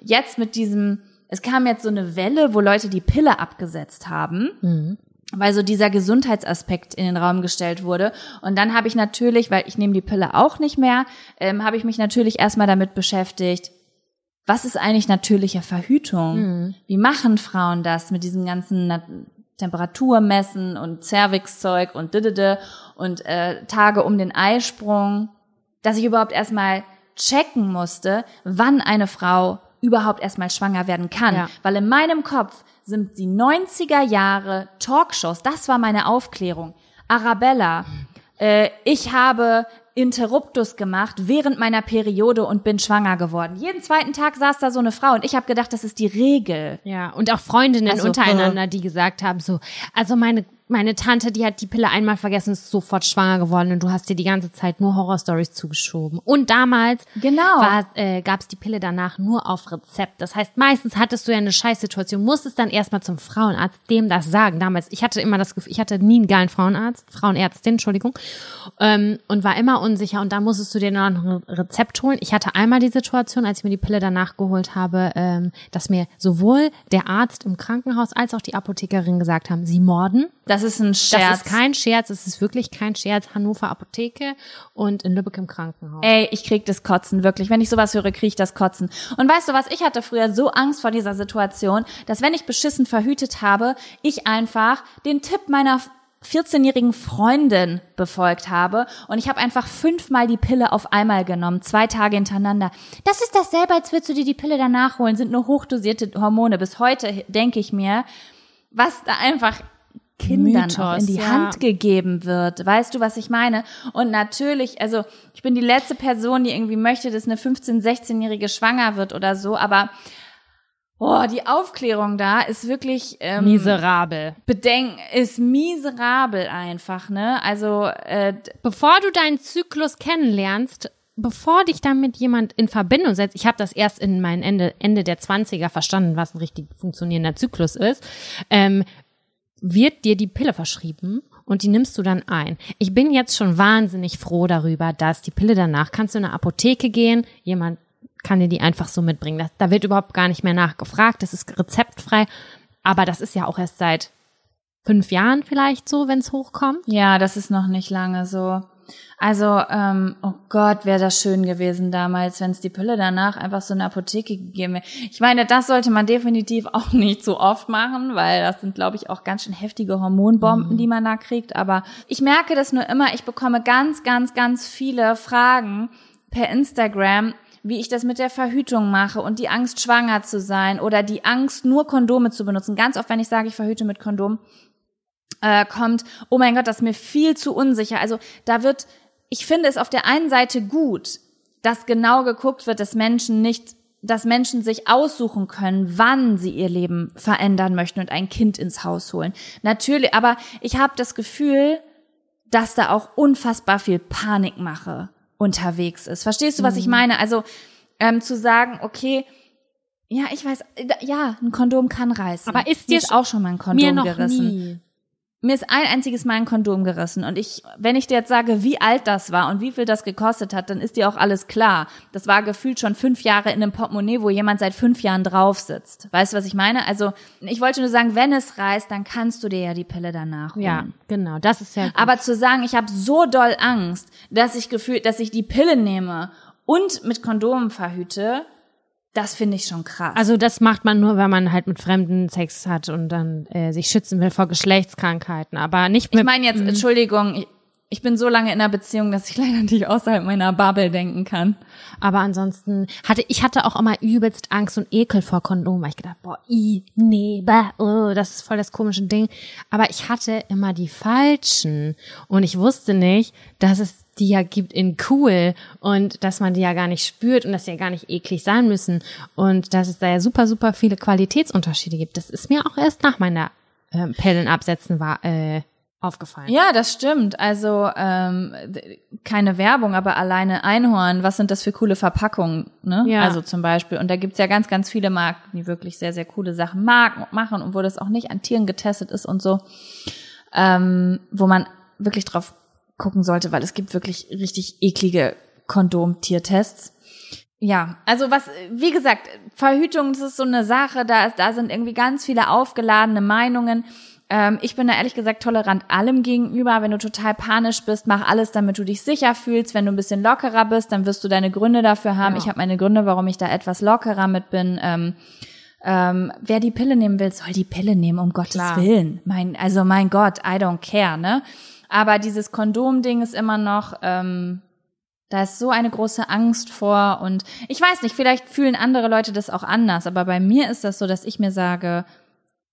jetzt mit diesem, es kam jetzt so eine Welle, wo Leute die Pille abgesetzt haben. Weil so dieser Gesundheitsaspekt in den Raum gestellt wurde. Und dann habe ich natürlich, weil ich nehme die Pille auch nicht mehr, ähm, habe ich mich natürlich erstmal damit beschäftigt, was ist eigentlich natürliche Verhütung? Wie machen Frauen das mit diesem ganzen Na Temperatur messen und Cervixzeug und didede und äh, Tage um den Eisprung, dass ich überhaupt erstmal checken musste, wann eine Frau überhaupt erstmal schwanger werden kann. Ja. Weil in meinem Kopf sind die 90er Jahre Talkshows, das war meine Aufklärung. Arabella, äh, ich habe Interruptus gemacht während meiner Periode und bin schwanger geworden. Jeden zweiten Tag saß da so eine Frau und ich habe gedacht, das ist die Regel. Ja, und auch Freundinnen Also, untereinander, die gesagt haben, so, also meine, meine Tante, die hat die Pille einmal vergessen, ist sofort schwanger geworden und du hast dir die ganze Zeit nur Horrorstories zugeschoben. Und damals Genau. war, äh, gab es die Pille danach nur auf Rezept. Das heißt, meistens hattest du ja eine Scheißsituation, musstest dann erstmal zum Frauenarzt dem das sagen. Damals, ich hatte immer das Gefühl, ich hatte nie einen geilen Frauenarzt, Frauenärztin, Entschuldigung, ähm, und war immer unsicher und da musstest du dir noch ein Rezept holen. Ich hatte einmal die Situation, als ich mir die Pille danach geholt habe, ähm, dass mir sowohl der Arzt im Krankenhaus als auch die Apothekerin gesagt haben, sie morden. Das ist ein Scherz. Das ist kein Scherz, es ist wirklich kein Scherz. Hannover Apotheke und in Lübeck im Krankenhaus. Ey, ich krieg das Kotzen, wirklich. Wenn ich sowas höre, krieg ich das Kotzen. Und weißt du was, ich hatte früher so Angst vor dieser Situation, dass wenn ich beschissen verhütet habe, ich einfach den Tipp meiner 14-jährigen Freundin befolgt habe und ich habe einfach fünfmal die Pille auf einmal genommen, zwei Tage hintereinander. Das ist dasselbe, als würdest du dir die Pille danach holen, sind nur hochdosierte Hormone. Bis heute denke ich mir, was da einfach Kindern Mythos, auch in die ja. Hand gegeben wird. Weißt du, was ich meine? Und natürlich, also ich bin die letzte Person, die irgendwie möchte, dass eine 15-, 16-Jährige schwanger wird oder so, aber oh, die Aufklärung da ist wirklich ähm, Miserabel. bedenken, ist miserabel einfach, ne? Also äh, Bevor du deinen Zyklus kennenlernst, bevor dich damit jemand in Verbindung setzt, ich habe das erst in meinen Ende, Ende der 20er verstanden, was ein richtig funktionierender Zyklus ist, ähm, wird dir die Pille verschrieben und die nimmst du dann ein. Ich bin jetzt schon wahnsinnig froh darüber, dass die Pille danach, kannst du in eine Apotheke gehen, jemand kann dir die einfach so mitbringen. Das, da wird überhaupt gar nicht mehr nachgefragt, das ist rezeptfrei, aber das ist ja auch erst seit fünf Jahren vielleicht so, wenn es hochkommt. ja, das ist noch nicht lange so. Also, ähm, oh Gott, wäre das schön gewesen damals, wenn es die Pille danach einfach so in der Apotheke gegeben wäre. Ich meine, das sollte man definitiv (laughs) auch nicht so oft machen, weil das sind, glaube ich, auch ganz schön heftige Hormonbomben, die man da kriegt. Aber ich merke das nur immer, ich bekomme ganz, ganz, ganz viele Fragen per Instagram, wie ich das mit der Verhütung mache und die Angst, schwanger zu sein oder die Angst, nur Kondome zu benutzen. Ganz oft, wenn ich sage, ich verhüte mit Kondom, äh, kommt, oh mein Gott, das ist mir viel zu unsicher. Also da wird, ich finde es auf der einen Seite gut, dass genau geguckt wird, dass Menschen nicht, dass Menschen sich aussuchen können, wann sie ihr Leben verändern möchten und ein Kind ins Haus holen. Natürlich, aber ich habe das Gefühl, dass da auch unfassbar viel Panikmache unterwegs ist. Verstehst du, was ich meine? Also ähm, zu sagen, okay, ja, ich weiß, ja, ein Kondom kann reißen. Aber ist dir ist auch schon mal ein Kondom Mir noch gerissen. nie. Mir ist ein einziges Mal ein Kondom gerissen und ich, wenn ich dir jetzt sage, wie alt das war und wie viel das gekostet hat, dann ist dir auch alles klar. Das war gefühlt schon fünf Jahre in einem Portemonnaie, wo jemand seit fünf Jahren drauf sitzt. Weißt du, was ich meine? Also ich wollte nur sagen, wenn es reißt, dann kannst du dir ja die Pille danach holen. Ja, genau, das ist ja gut. Aber zu sagen, ich habe so doll Angst, dass ich gefühlt, dass ich die Pille nehme und mit Kondomen verhüte, das finde ich schon krass. Also das macht man nur, wenn man halt mit Fremden Sex hat und dann äh, sich schützen will vor Geschlechtskrankheiten, aber nicht mit ich meine jetzt, Entschuldigung, ich, ich bin so lange in einer Beziehung, dass ich (laughs) leider nicht außerhalb meiner Bubble denken kann. Aber ansonsten hatte ich hatte auch immer übelst Angst und Ekel vor Kondomen, weil ich gedacht, boah, i, nee, bah, oh, das ist voll das komische Ding. Aber ich hatte immer die falschen und ich wusste nicht, dass es die ja gibt in cool und dass man die ja gar nicht spürt und dass die ja gar nicht eklig sein müssen und dass es da ja super super viele Qualitätsunterschiede gibt. Das ist mir auch erst nach meiner ähm, Pillenabsetzen war äh, aufgefallen. Ja, das stimmt. Also ähm, keine Werbung, aber alleine Einhorn, was sind das für coole Verpackungen? Ne? Ja. Also zum Beispiel. Und da gibt's ja ganz, ganz viele Marken, die wirklich sehr, sehr coole Sachen machen und wo das auch nicht an Tieren getestet ist und so. Ähm, wo man wirklich drauf gucken sollte, weil es gibt wirklich richtig eklige Kondom-Tiertests. Ja, also was, wie gesagt, Verhütung, das ist so eine Sache, da, da sind irgendwie ganz viele aufgeladene Meinungen. Ähm, ich bin da ehrlich gesagt tolerant allem gegenüber. Wenn du total panisch bist, mach alles, damit du dich sicher fühlst. Wenn du ein bisschen lockerer bist, dann wirst du deine Gründe dafür haben. Ja. Ich habe meine Gründe, warum ich da etwas lockerer mit bin. Ähm, ähm, wer die Pille nehmen will, soll die Pille nehmen, um Gottes Klar. Willen. Mein, also mein Gott, I don't care, ne? Aber dieses Kondom-Ding ist immer noch, ähm, da ist so eine große Angst vor und ich weiß nicht, vielleicht fühlen andere Leute das auch anders, aber bei mir ist das so, dass ich mir sage,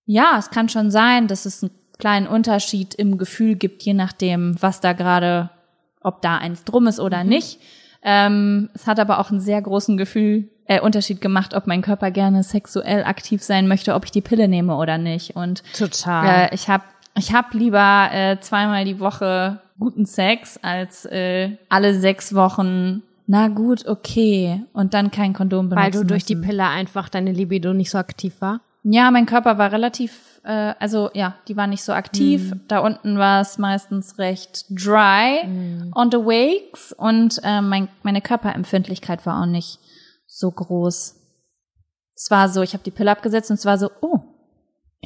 ja, es kann schon sein, dass es einen kleinen Unterschied im Gefühl gibt, je nachdem, was da gerade, ob da eins drum ist oder nicht. Ähm, es hat aber auch einen sehr großen Gefühl, äh, Unterschied gemacht, ob mein Körper gerne sexuell aktiv sein möchte, ob ich die Pille nehme oder nicht. Und Total. äh, ich habe ich hab lieber äh, zweimal die Woche guten Sex als äh, alle sechs Wochen. Na gut, okay. Und dann kein Kondom benutzen Weil du durch die müssen. Pille einfach deine Libido nicht so aktiv war. Ja, mein Körper war relativ, äh, also ja, die war nicht so aktiv. Hm. Da unten war es meistens recht dry Hm. on the wakes und äh, mein, meine Körperempfindlichkeit war auch nicht so groß. Es war so, ich habe die Pille abgesetzt und es war so, oh,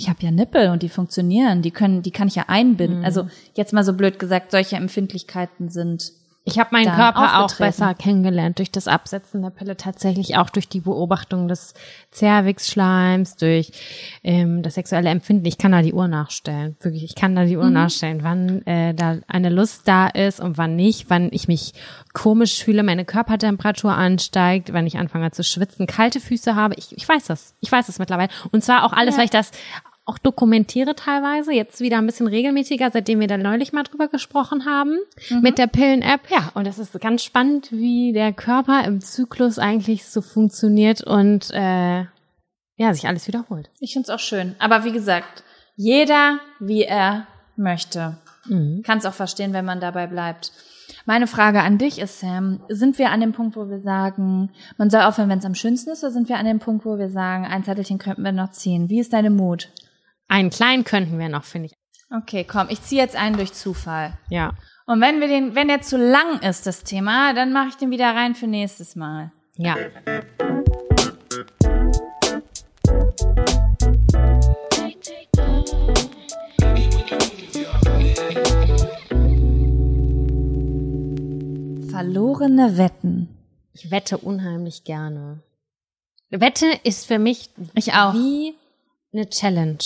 ich habe ja Nippel und die funktionieren, die können, die kann ich ja einbinden. Hm. Also jetzt mal so blöd gesagt, solche Empfindlichkeiten sind Ich habe meinen Körper auch besser kennengelernt durch das Absetzen der Pille, tatsächlich auch durch die Beobachtung des Zervixschleims, durch ähm, das sexuelle Empfinden. Ich kann da die Uhr nachstellen, wirklich. Ich kann da die Uhr Mhm. nachstellen, wann äh, da eine Lust da ist und wann nicht, wann ich mich komisch fühle, meine Körpertemperatur ansteigt, wenn ich anfange zu schwitzen, kalte Füße habe. Ich, ich weiß das. Ich weiß das mittlerweile. Und zwar auch alles, Ja. weil ich das auch dokumentiere teilweise, jetzt wieder ein bisschen regelmäßiger, seitdem wir da neulich mal drüber gesprochen haben, mit der Pillen-App. Ja, und es ist ganz spannend, wie der Körper im Zyklus eigentlich so funktioniert und äh, ja, sich alles wiederholt. Ich find's auch schön. Aber wie gesagt, jeder wie er möchte. Mhm. Kann es auch verstehen, wenn man dabei bleibt. Meine Frage an dich ist, Sam, sind wir an dem Punkt, wo wir sagen, man soll aufhören, wenn es am schönsten ist, oder sind wir an dem Punkt, wo wir sagen, ein Zettelchen könnten wir noch ziehen? Wie ist deine Mut? Einen kleinen könnten wir noch, finde ich. Okay, komm, ich ziehe jetzt einen durch Zufall. Ja. Und wenn wir den, wenn der zu lang ist, das Thema, dann mache ich den wieder rein für nächstes Mal. Ja. Verlorene Wetten. Ich wette unheimlich gerne. Wette ist für mich Ich auch. wie eine Challenge.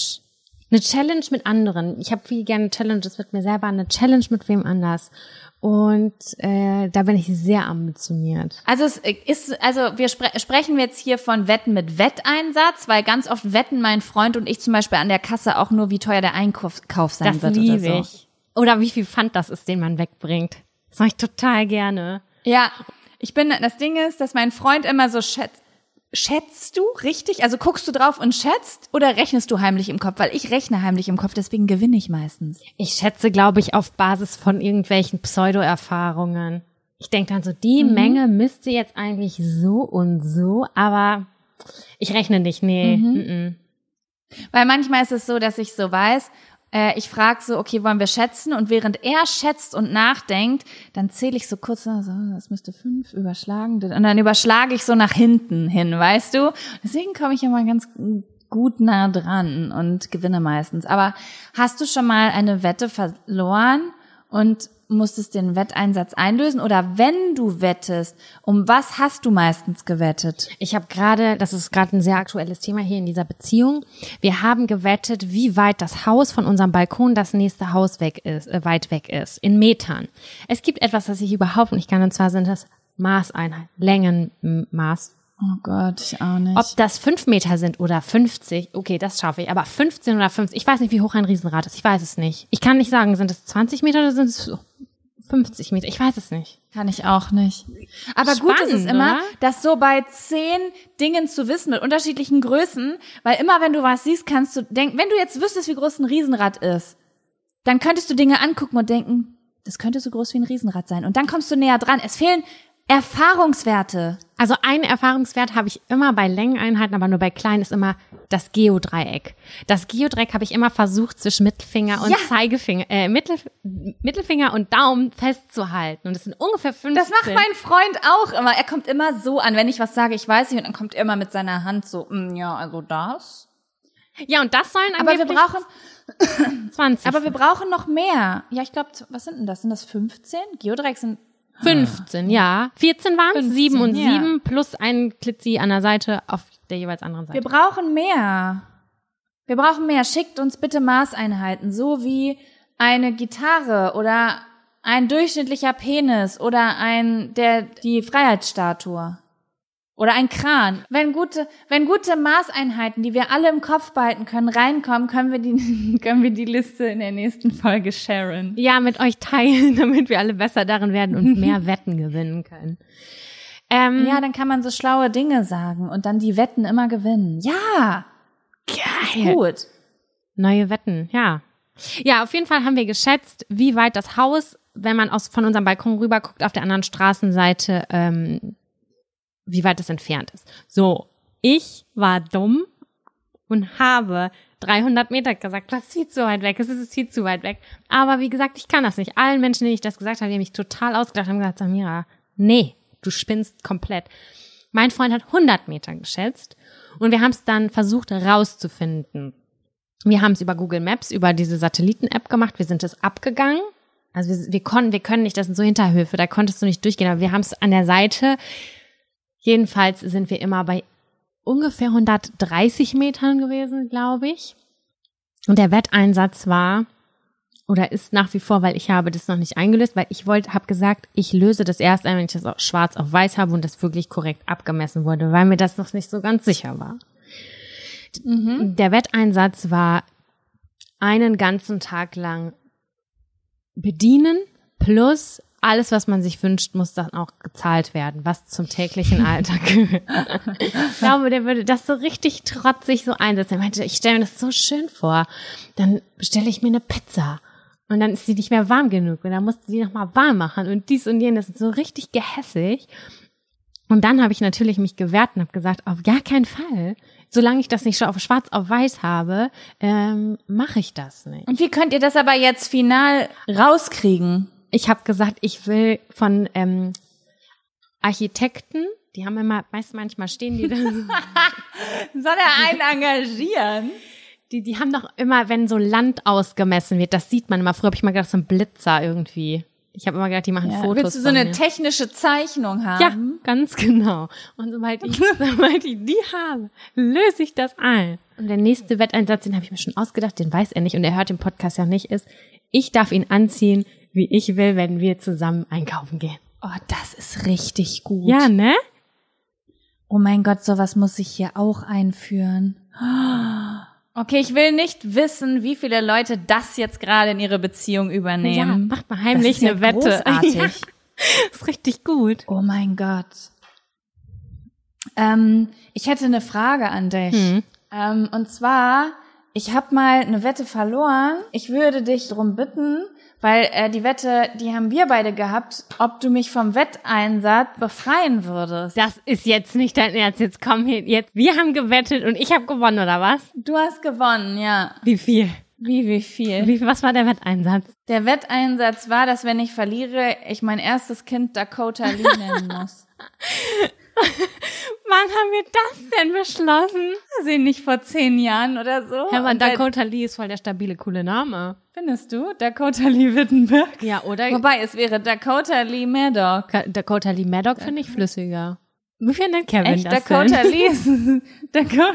Eine Challenge mit anderen. Ich habe viel gerne Challenges mit mir selber, eine Challenge mit wem anders. Und äh, da bin ich sehr ambitioniert. Also es ist, also wir spre sprechen jetzt hier von Wetten mit Wetteinsatz, weil ganz oft wetten mein Freund und ich zum Beispiel an der Kasse auch nur, wie teuer der Einkauf Kauf sein Das wird liebe oder so. ich. Oder wie viel Pfand das ist, den man wegbringt. Das mache ich total gerne. Ja, ich bin, das Ding ist, dass mein Freund immer so schätzt. Schätzt du richtig? Also guckst du drauf und schätzt oder rechnest du heimlich im Kopf? Weil ich rechne heimlich im Kopf, deswegen gewinne ich meistens. Ich schätze, glaube ich, auf Basis von irgendwelchen Pseudo-Erfahrungen. Ich denke dann so, die Menge müsste jetzt eigentlich so und so, aber ich rechne nicht, nee. mhm. Weil manchmal ist es so, dass ich so weiß, äh, ich frage so, okay, wollen wir schätzen? Und während er schätzt und nachdenkt, dann zähle ich so kurz, so, das müsste fünf überschlagen. Und dann überschlage ich so nach hinten hin, weißt du? Deswegen komme ich immer ganz gut nah dran und gewinne meistens. Aber hast du schon mal eine Wette verloren und musstest den Wetteinsatz einlösen? Oder wenn du wettest, um was hast du meistens gewettet? Ich habe gerade, das ist gerade ein sehr aktuelles Thema hier in dieser Beziehung. Wir haben gewettet, wie weit das Haus von unserem Balkon das nächste Haus weg ist, äh, weit weg ist, in Metern. Es gibt etwas, das ich überhaupt nicht kann, und zwar sind das Maßeinheiten, Längenmaß. Oh Gott, ich auch nicht. Ob das fünf Meter sind oder 50, okay, das schaffe ich, aber 15 oder 50, ich weiß nicht, wie hoch ein Riesenrad ist, ich weiß es nicht. Ich kann nicht sagen, sind es 20 Meter oder sind es 50 Meter, ich weiß es nicht. Kann ich auch nicht. Aber gut ist es Spannend, immer, oder? das so bei zehn Dingen zu wissen mit unterschiedlichen Größen, weil immer wenn du was siehst, kannst du denken, wenn du jetzt wüsstest, wie groß ein Riesenrad ist, dann könntest du Dinge angucken und denken, das könnte so groß wie ein Riesenrad sein. Und dann kommst du näher dran. Es fehlen Erfahrungswerte. Also einen Erfahrungswert habe ich immer bei Längeneinheiten, aber nur bei kleinen ist immer das Geodreieck. Das Geodreieck habe ich immer versucht zwischen Mittelfinger und Ja. Zeigefinger, äh, Mittel, Mittelfinger und Daumen festzuhalten. Und das sind ungefähr 15. Das macht mein Freund auch immer. Er kommt immer so an, wenn ich was sage, ich weiß nicht, und dann kommt er immer mit seiner Hand so, "Mm, ja, also das. Ja, und das sollen Aber wir brauchen, 20. aber wir brauchen noch mehr. Ja, ich glaube, was sind denn das? Sind das 15? Geodreieck sind 15, ja. 14 waren es, 15, 7 und ja. 7 plus ein Klitzi an der Seite auf der jeweils anderen Seite. Wir brauchen mehr. Wir brauchen mehr. Schickt uns bitte Maßeinheiten, so wie eine Gitarre oder ein durchschnittlicher Penis oder ein der die Freiheitsstatue oder ein Kran. Wenn gute wenn gute Maßeinheiten, die wir alle im Kopf behalten können, reinkommen, können wir die (laughs) können wir die Liste in der nächsten Folge sharen. ja, mit euch teilen, (laughs) damit wir alle besser darin werden und (laughs) mehr Wetten gewinnen können. Ähm, Ja, dann kann man so schlaue Dinge sagen und dann die Wetten immer gewinnen. Ja, geil. gut. Neue Wetten, ja. Ja, auf jeden Fall haben wir geschätzt, wie weit das Haus, wenn man aus, von unserem Balkon rüber guckt, auf der anderen Straßenseite, ähm, wie weit es entfernt ist. So, ich war dumm und habe 300 Meter gesagt, das ist viel zu weit weg, es ist viel zu weit weg. Aber wie gesagt, ich kann das nicht. Allen Menschen, denen ich das gesagt habe, die haben mich total ausgedacht, haben gesagt, Samira, nee, du spinnst komplett. Mein Freund hat 100 Meter geschätzt und wir haben es dann versucht rauszufinden. Wir haben es über Google Maps, über diese Satelliten-App gemacht. Wir sind es abgegangen. Also wir, wir konnten, wir können nicht, das sind so Hinterhöfe, da konntest du nicht durchgehen, aber wir haben es an der Seite. Jedenfalls sind wir immer bei ungefähr 130 Metern gewesen, glaube ich. Und der Wetteinsatz war oder ist nach wie vor, weil ich habe das noch nicht eingelöst, weil ich wollte, habe gesagt, ich löse das erst ein, wenn ich das auch schwarz auf weiß habe und das wirklich korrekt abgemessen wurde, weil mir das noch nicht so ganz sicher war. Mhm. Der Wetteinsatz war einen ganzen Tag lang bedienen plus alles, was man sich wünscht, muss dann auch gezahlt werden, was zum täglichen Alltag gehört. ich glaube, der würde das so richtig trotzig so einsetzen. Er meinte, ich stelle mir das so schön vor. Dann bestelle ich mir eine Pizza. Und dann ist sie nicht mehr warm genug. Und dann musst du sie nochmal warm machen. Und dies und jenes. So richtig gehässig. Und dann habe ich natürlich mich gewehrt und habe gesagt, auf gar keinen Fall. Solange ich das nicht schon auf schwarz auf weiß habe, ähm, mache ich das nicht. Und wie könnt ihr das aber jetzt final rauskriegen? Ich habe gesagt, ich will von ähm, Architekten, die haben immer, meist manchmal stehen die da, (laughs) Soll er einen engagieren? die, die haben doch immer, wenn so Land ausgemessen wird, das sieht man immer. Früher habe ich mal gedacht, so ein Blitzer irgendwie. Ich habe immer gedacht, die machen Ja, Fotos. willst du so eine mir. technische Zeichnung haben? Ja, ganz genau. Und sobald ich, (laughs) sobald ich die habe, löse ich das ein. Und der nächste Wetteinsatz, den habe ich mir schon ausgedacht, den weiß er nicht und er hört den Podcast ja nicht, ist, ich darf ihn anziehen, wie ich will, wenn wir zusammen einkaufen gehen. Oh, das ist richtig gut. Ja, ne? Oh mein Gott, sowas muss ich hier auch einführen. Okay, ich will nicht wissen, wie viele Leute das jetzt gerade in ihre Beziehung Ja, übernehmen. macht mal heimlich Das ist ja eine Wette. (laughs) großartig. Ja, ist richtig gut. Oh mein Gott. Ähm, ich hätte eine Frage an dich. Hm. Ähm, und zwar, ich habe mal eine Wette verloren. Ich würde dich drum bitten, weil äh, die Wette, die haben wir beide gehabt, ob du mich vom Wetteinsatz befreien würdest. Das ist jetzt nicht dein Ernst. Jetzt komm hier, jetzt. Wir haben gewettet und ich habe gewonnen, oder was? Du hast gewonnen, ja. Wie viel? Wie, wie viel? Wie, was war der Wetteinsatz? Der Wetteinsatz war, dass wenn ich verliere, ich mein erstes Kind Dakota Lee nennen muss. (laughs) (laughs) Wann haben wir das denn beschlossen? Sie nicht vor zehn Jahren oder so? Und seit- Dakota Lee ist voll der stabile, coole Name. Findest du? Dakota Lee Wittenberg? Ja, oder? Wobei, es wäre Dakota Lee Maddock. Ka- Dakota Lee Maddock finde ich flüssiger. Wie findet Kevin Echt, das Dakota denn? Lee ist (laughs) Dakota.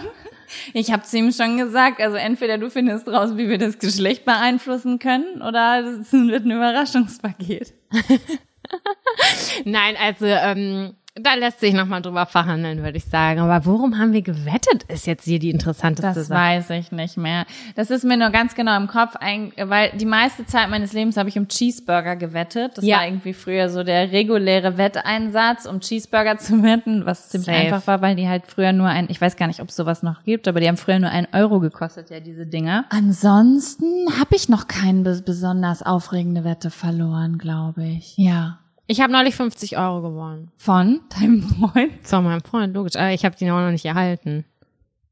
Ich habe zu ihm schon gesagt, also entweder du findest raus, wie wir das Geschlecht beeinflussen können, oder das wird ein Überraschungspaket. (laughs) Nein, also ähm, da lässt sich nochmal drüber verhandeln, würde ich sagen. Aber worum haben wir gewettet, ist jetzt hier die interessanteste Das Sache. weiß ich nicht mehr. Das ist mir nur ganz genau im Kopf, weil die meiste Zeit meines Lebens habe ich um Cheeseburger gewettet. Das Ja. war irgendwie früher so der reguläre Wetteinsatz, um Cheeseburger zu wetten, was ziemlich Safe. einfach war, weil die halt früher nur ein, ich weiß gar nicht, ob es sowas noch gibt, aber die haben früher nur ein Euro gekostet, ja, diese Dinger. Ansonsten habe ich noch keine bes- besonders aufregende Wette verloren, glaube ich. Ja. Ich habe neulich 50 Euro gewonnen. Von deinem Freund? So, mein Freund, logisch. Aber ich habe die noch nicht erhalten.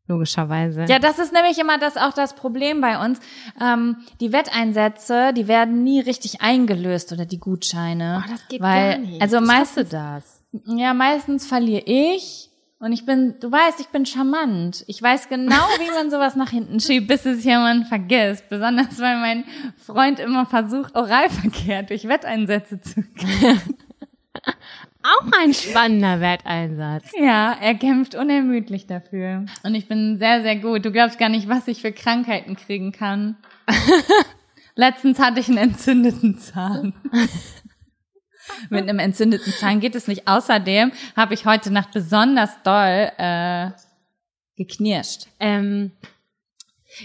Logischerweise. Ja, das ist nämlich immer das auch das Problem bei uns. Ähm, die Wetteinsätze, die werden nie richtig eingelöst oder die Gutscheine. Oh, das geht weil, gar nicht. Also meistens, das. ja, meistens verliere ich und ich bin, du weißt, ich bin charmant. Ich weiß genau, wie man sowas nach hinten schiebt, bis es jemand vergisst. Besonders, weil mein Freund immer versucht, Oralverkehr durch Wetteinsätze zu (laughs) Auch ein spannender Wetteinsatz. Ja, er kämpft unermüdlich dafür. Und ich bin sehr, sehr gut. Du glaubst gar nicht, was ich für Krankheiten kriegen kann. (laughs) Letztens hatte ich einen entzündeten Zahn. (laughs) Mit einem entzündeten Zahn geht es nicht. Außerdem habe ich heute Nacht besonders doll äh, geknirscht. Ähm,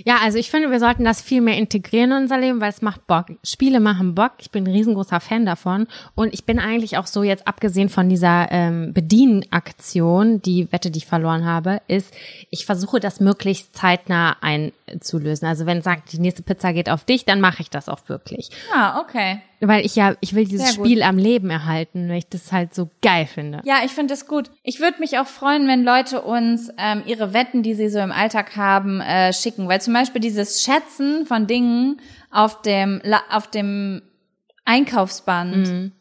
ja, also ich finde, wir sollten das viel mehr integrieren in unser Leben, weil es macht Bock. Spiele machen Bock. Ich bin ein riesengroßer Fan davon. Und ich bin eigentlich auch so jetzt, abgesehen von dieser ähm, Bedienaktion, die Wette, die ich verloren habe, ist, ich versuche das möglichst zeitnah einzulösen. Also wenn es sagt, die nächste Pizza geht auf dich, dann mache ich das auch wirklich. Ah, okay. Weil ich ja, ich will dieses. Spiel am Leben erhalten, weil ich das halt so geil finde. Ja, ich finde das gut. Ich würde mich auch freuen, wenn Leute uns ähm, ihre Wetten, die sie so im Alltag haben, äh, schicken. Weil zum Beispiel dieses Schätzen von Dingen auf dem, auf dem Einkaufsband.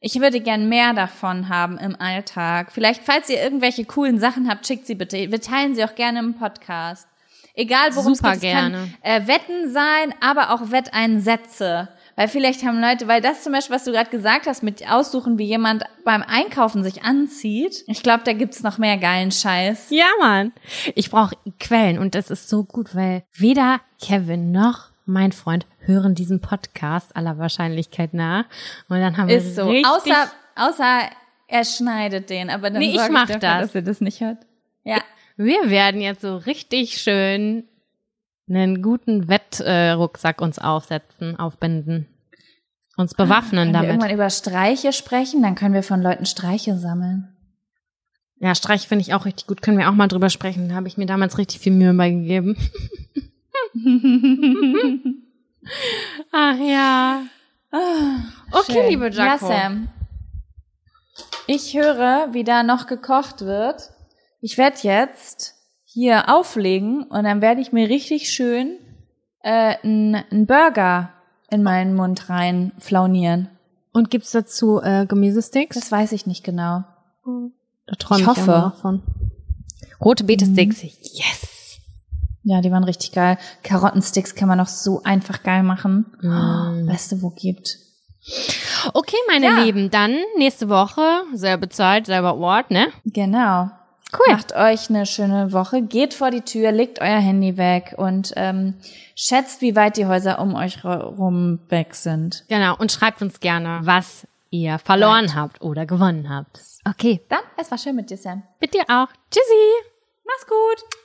Ich würde gern mehr davon haben im Alltag. Vielleicht, falls ihr irgendwelche coolen Sachen habt, schickt sie bitte. Wir teilen sie auch gerne im Podcast. Egal worum es Super geht. Es kann gerne. äh, Wetten sein, aber auch Wetteinsätze. Weil vielleicht haben Leute, weil das zum Beispiel, was du gerade gesagt hast, mit aussuchen, wie jemand beim Einkaufen sich anzieht. Ich glaube, da gibt's noch mehr geilen Scheiß. Ja, Mann. Ich brauche Quellen und das ist so gut, weil weder Kevin noch mein Freund hören diesen Podcast aller Wahrscheinlichkeit nach. Und dann haben Ist wir so. richtig Außer, außer er schneidet den, aber dann Nee, ich mach dafür, das. dass er das nicht hört. Ja. Wir werden jetzt so richtig schön einen guten Wettrucksack uns aufsetzen, aufbinden. Uns bewaffnen Wenn wir irgendwann damit. über Streiche sprechen, dann können wir von Leuten Streiche sammeln. Ja, Streich finde ich auch richtig gut. Können wir auch mal drüber sprechen. Da habe ich mir damals richtig viel Mühe beigegeben. (laughs) Ach ja. Okay, Schön. liebe Jaco. Ja, Sam. Ich höre, wie da noch gekocht wird. Ich werde jetzt hier auflegen und dann werde ich mir richtig schön äh, einen Burger in meinen Mund rein flaunieren. Und gibt's dazu äh, Gemüsesticks? Das weiß ich nicht genau. Da träume Ich ich, hoffe. noch von. Rote Beete-Sticks. Yes. Ja, die waren richtig geil. Karottensticks kann man noch so einfach geil machen. Mm. Beste, wo gibt. Okay, meine Ja. Lieben, dann nächste Woche, selbe Zeit, selber Ort, ne? Genau. Cool. Macht euch eine schöne Woche, geht vor die Tür, legt euer Handy weg und ähm, schätzt, wie weit die Häuser um euch rum weg sind. Genau, und schreibt uns gerne, was ihr verloren Right. habt oder gewonnen habt. Okay, Dann, es war schön mit dir, Sam. mit dir auch. Tschüssi. Mach's gut.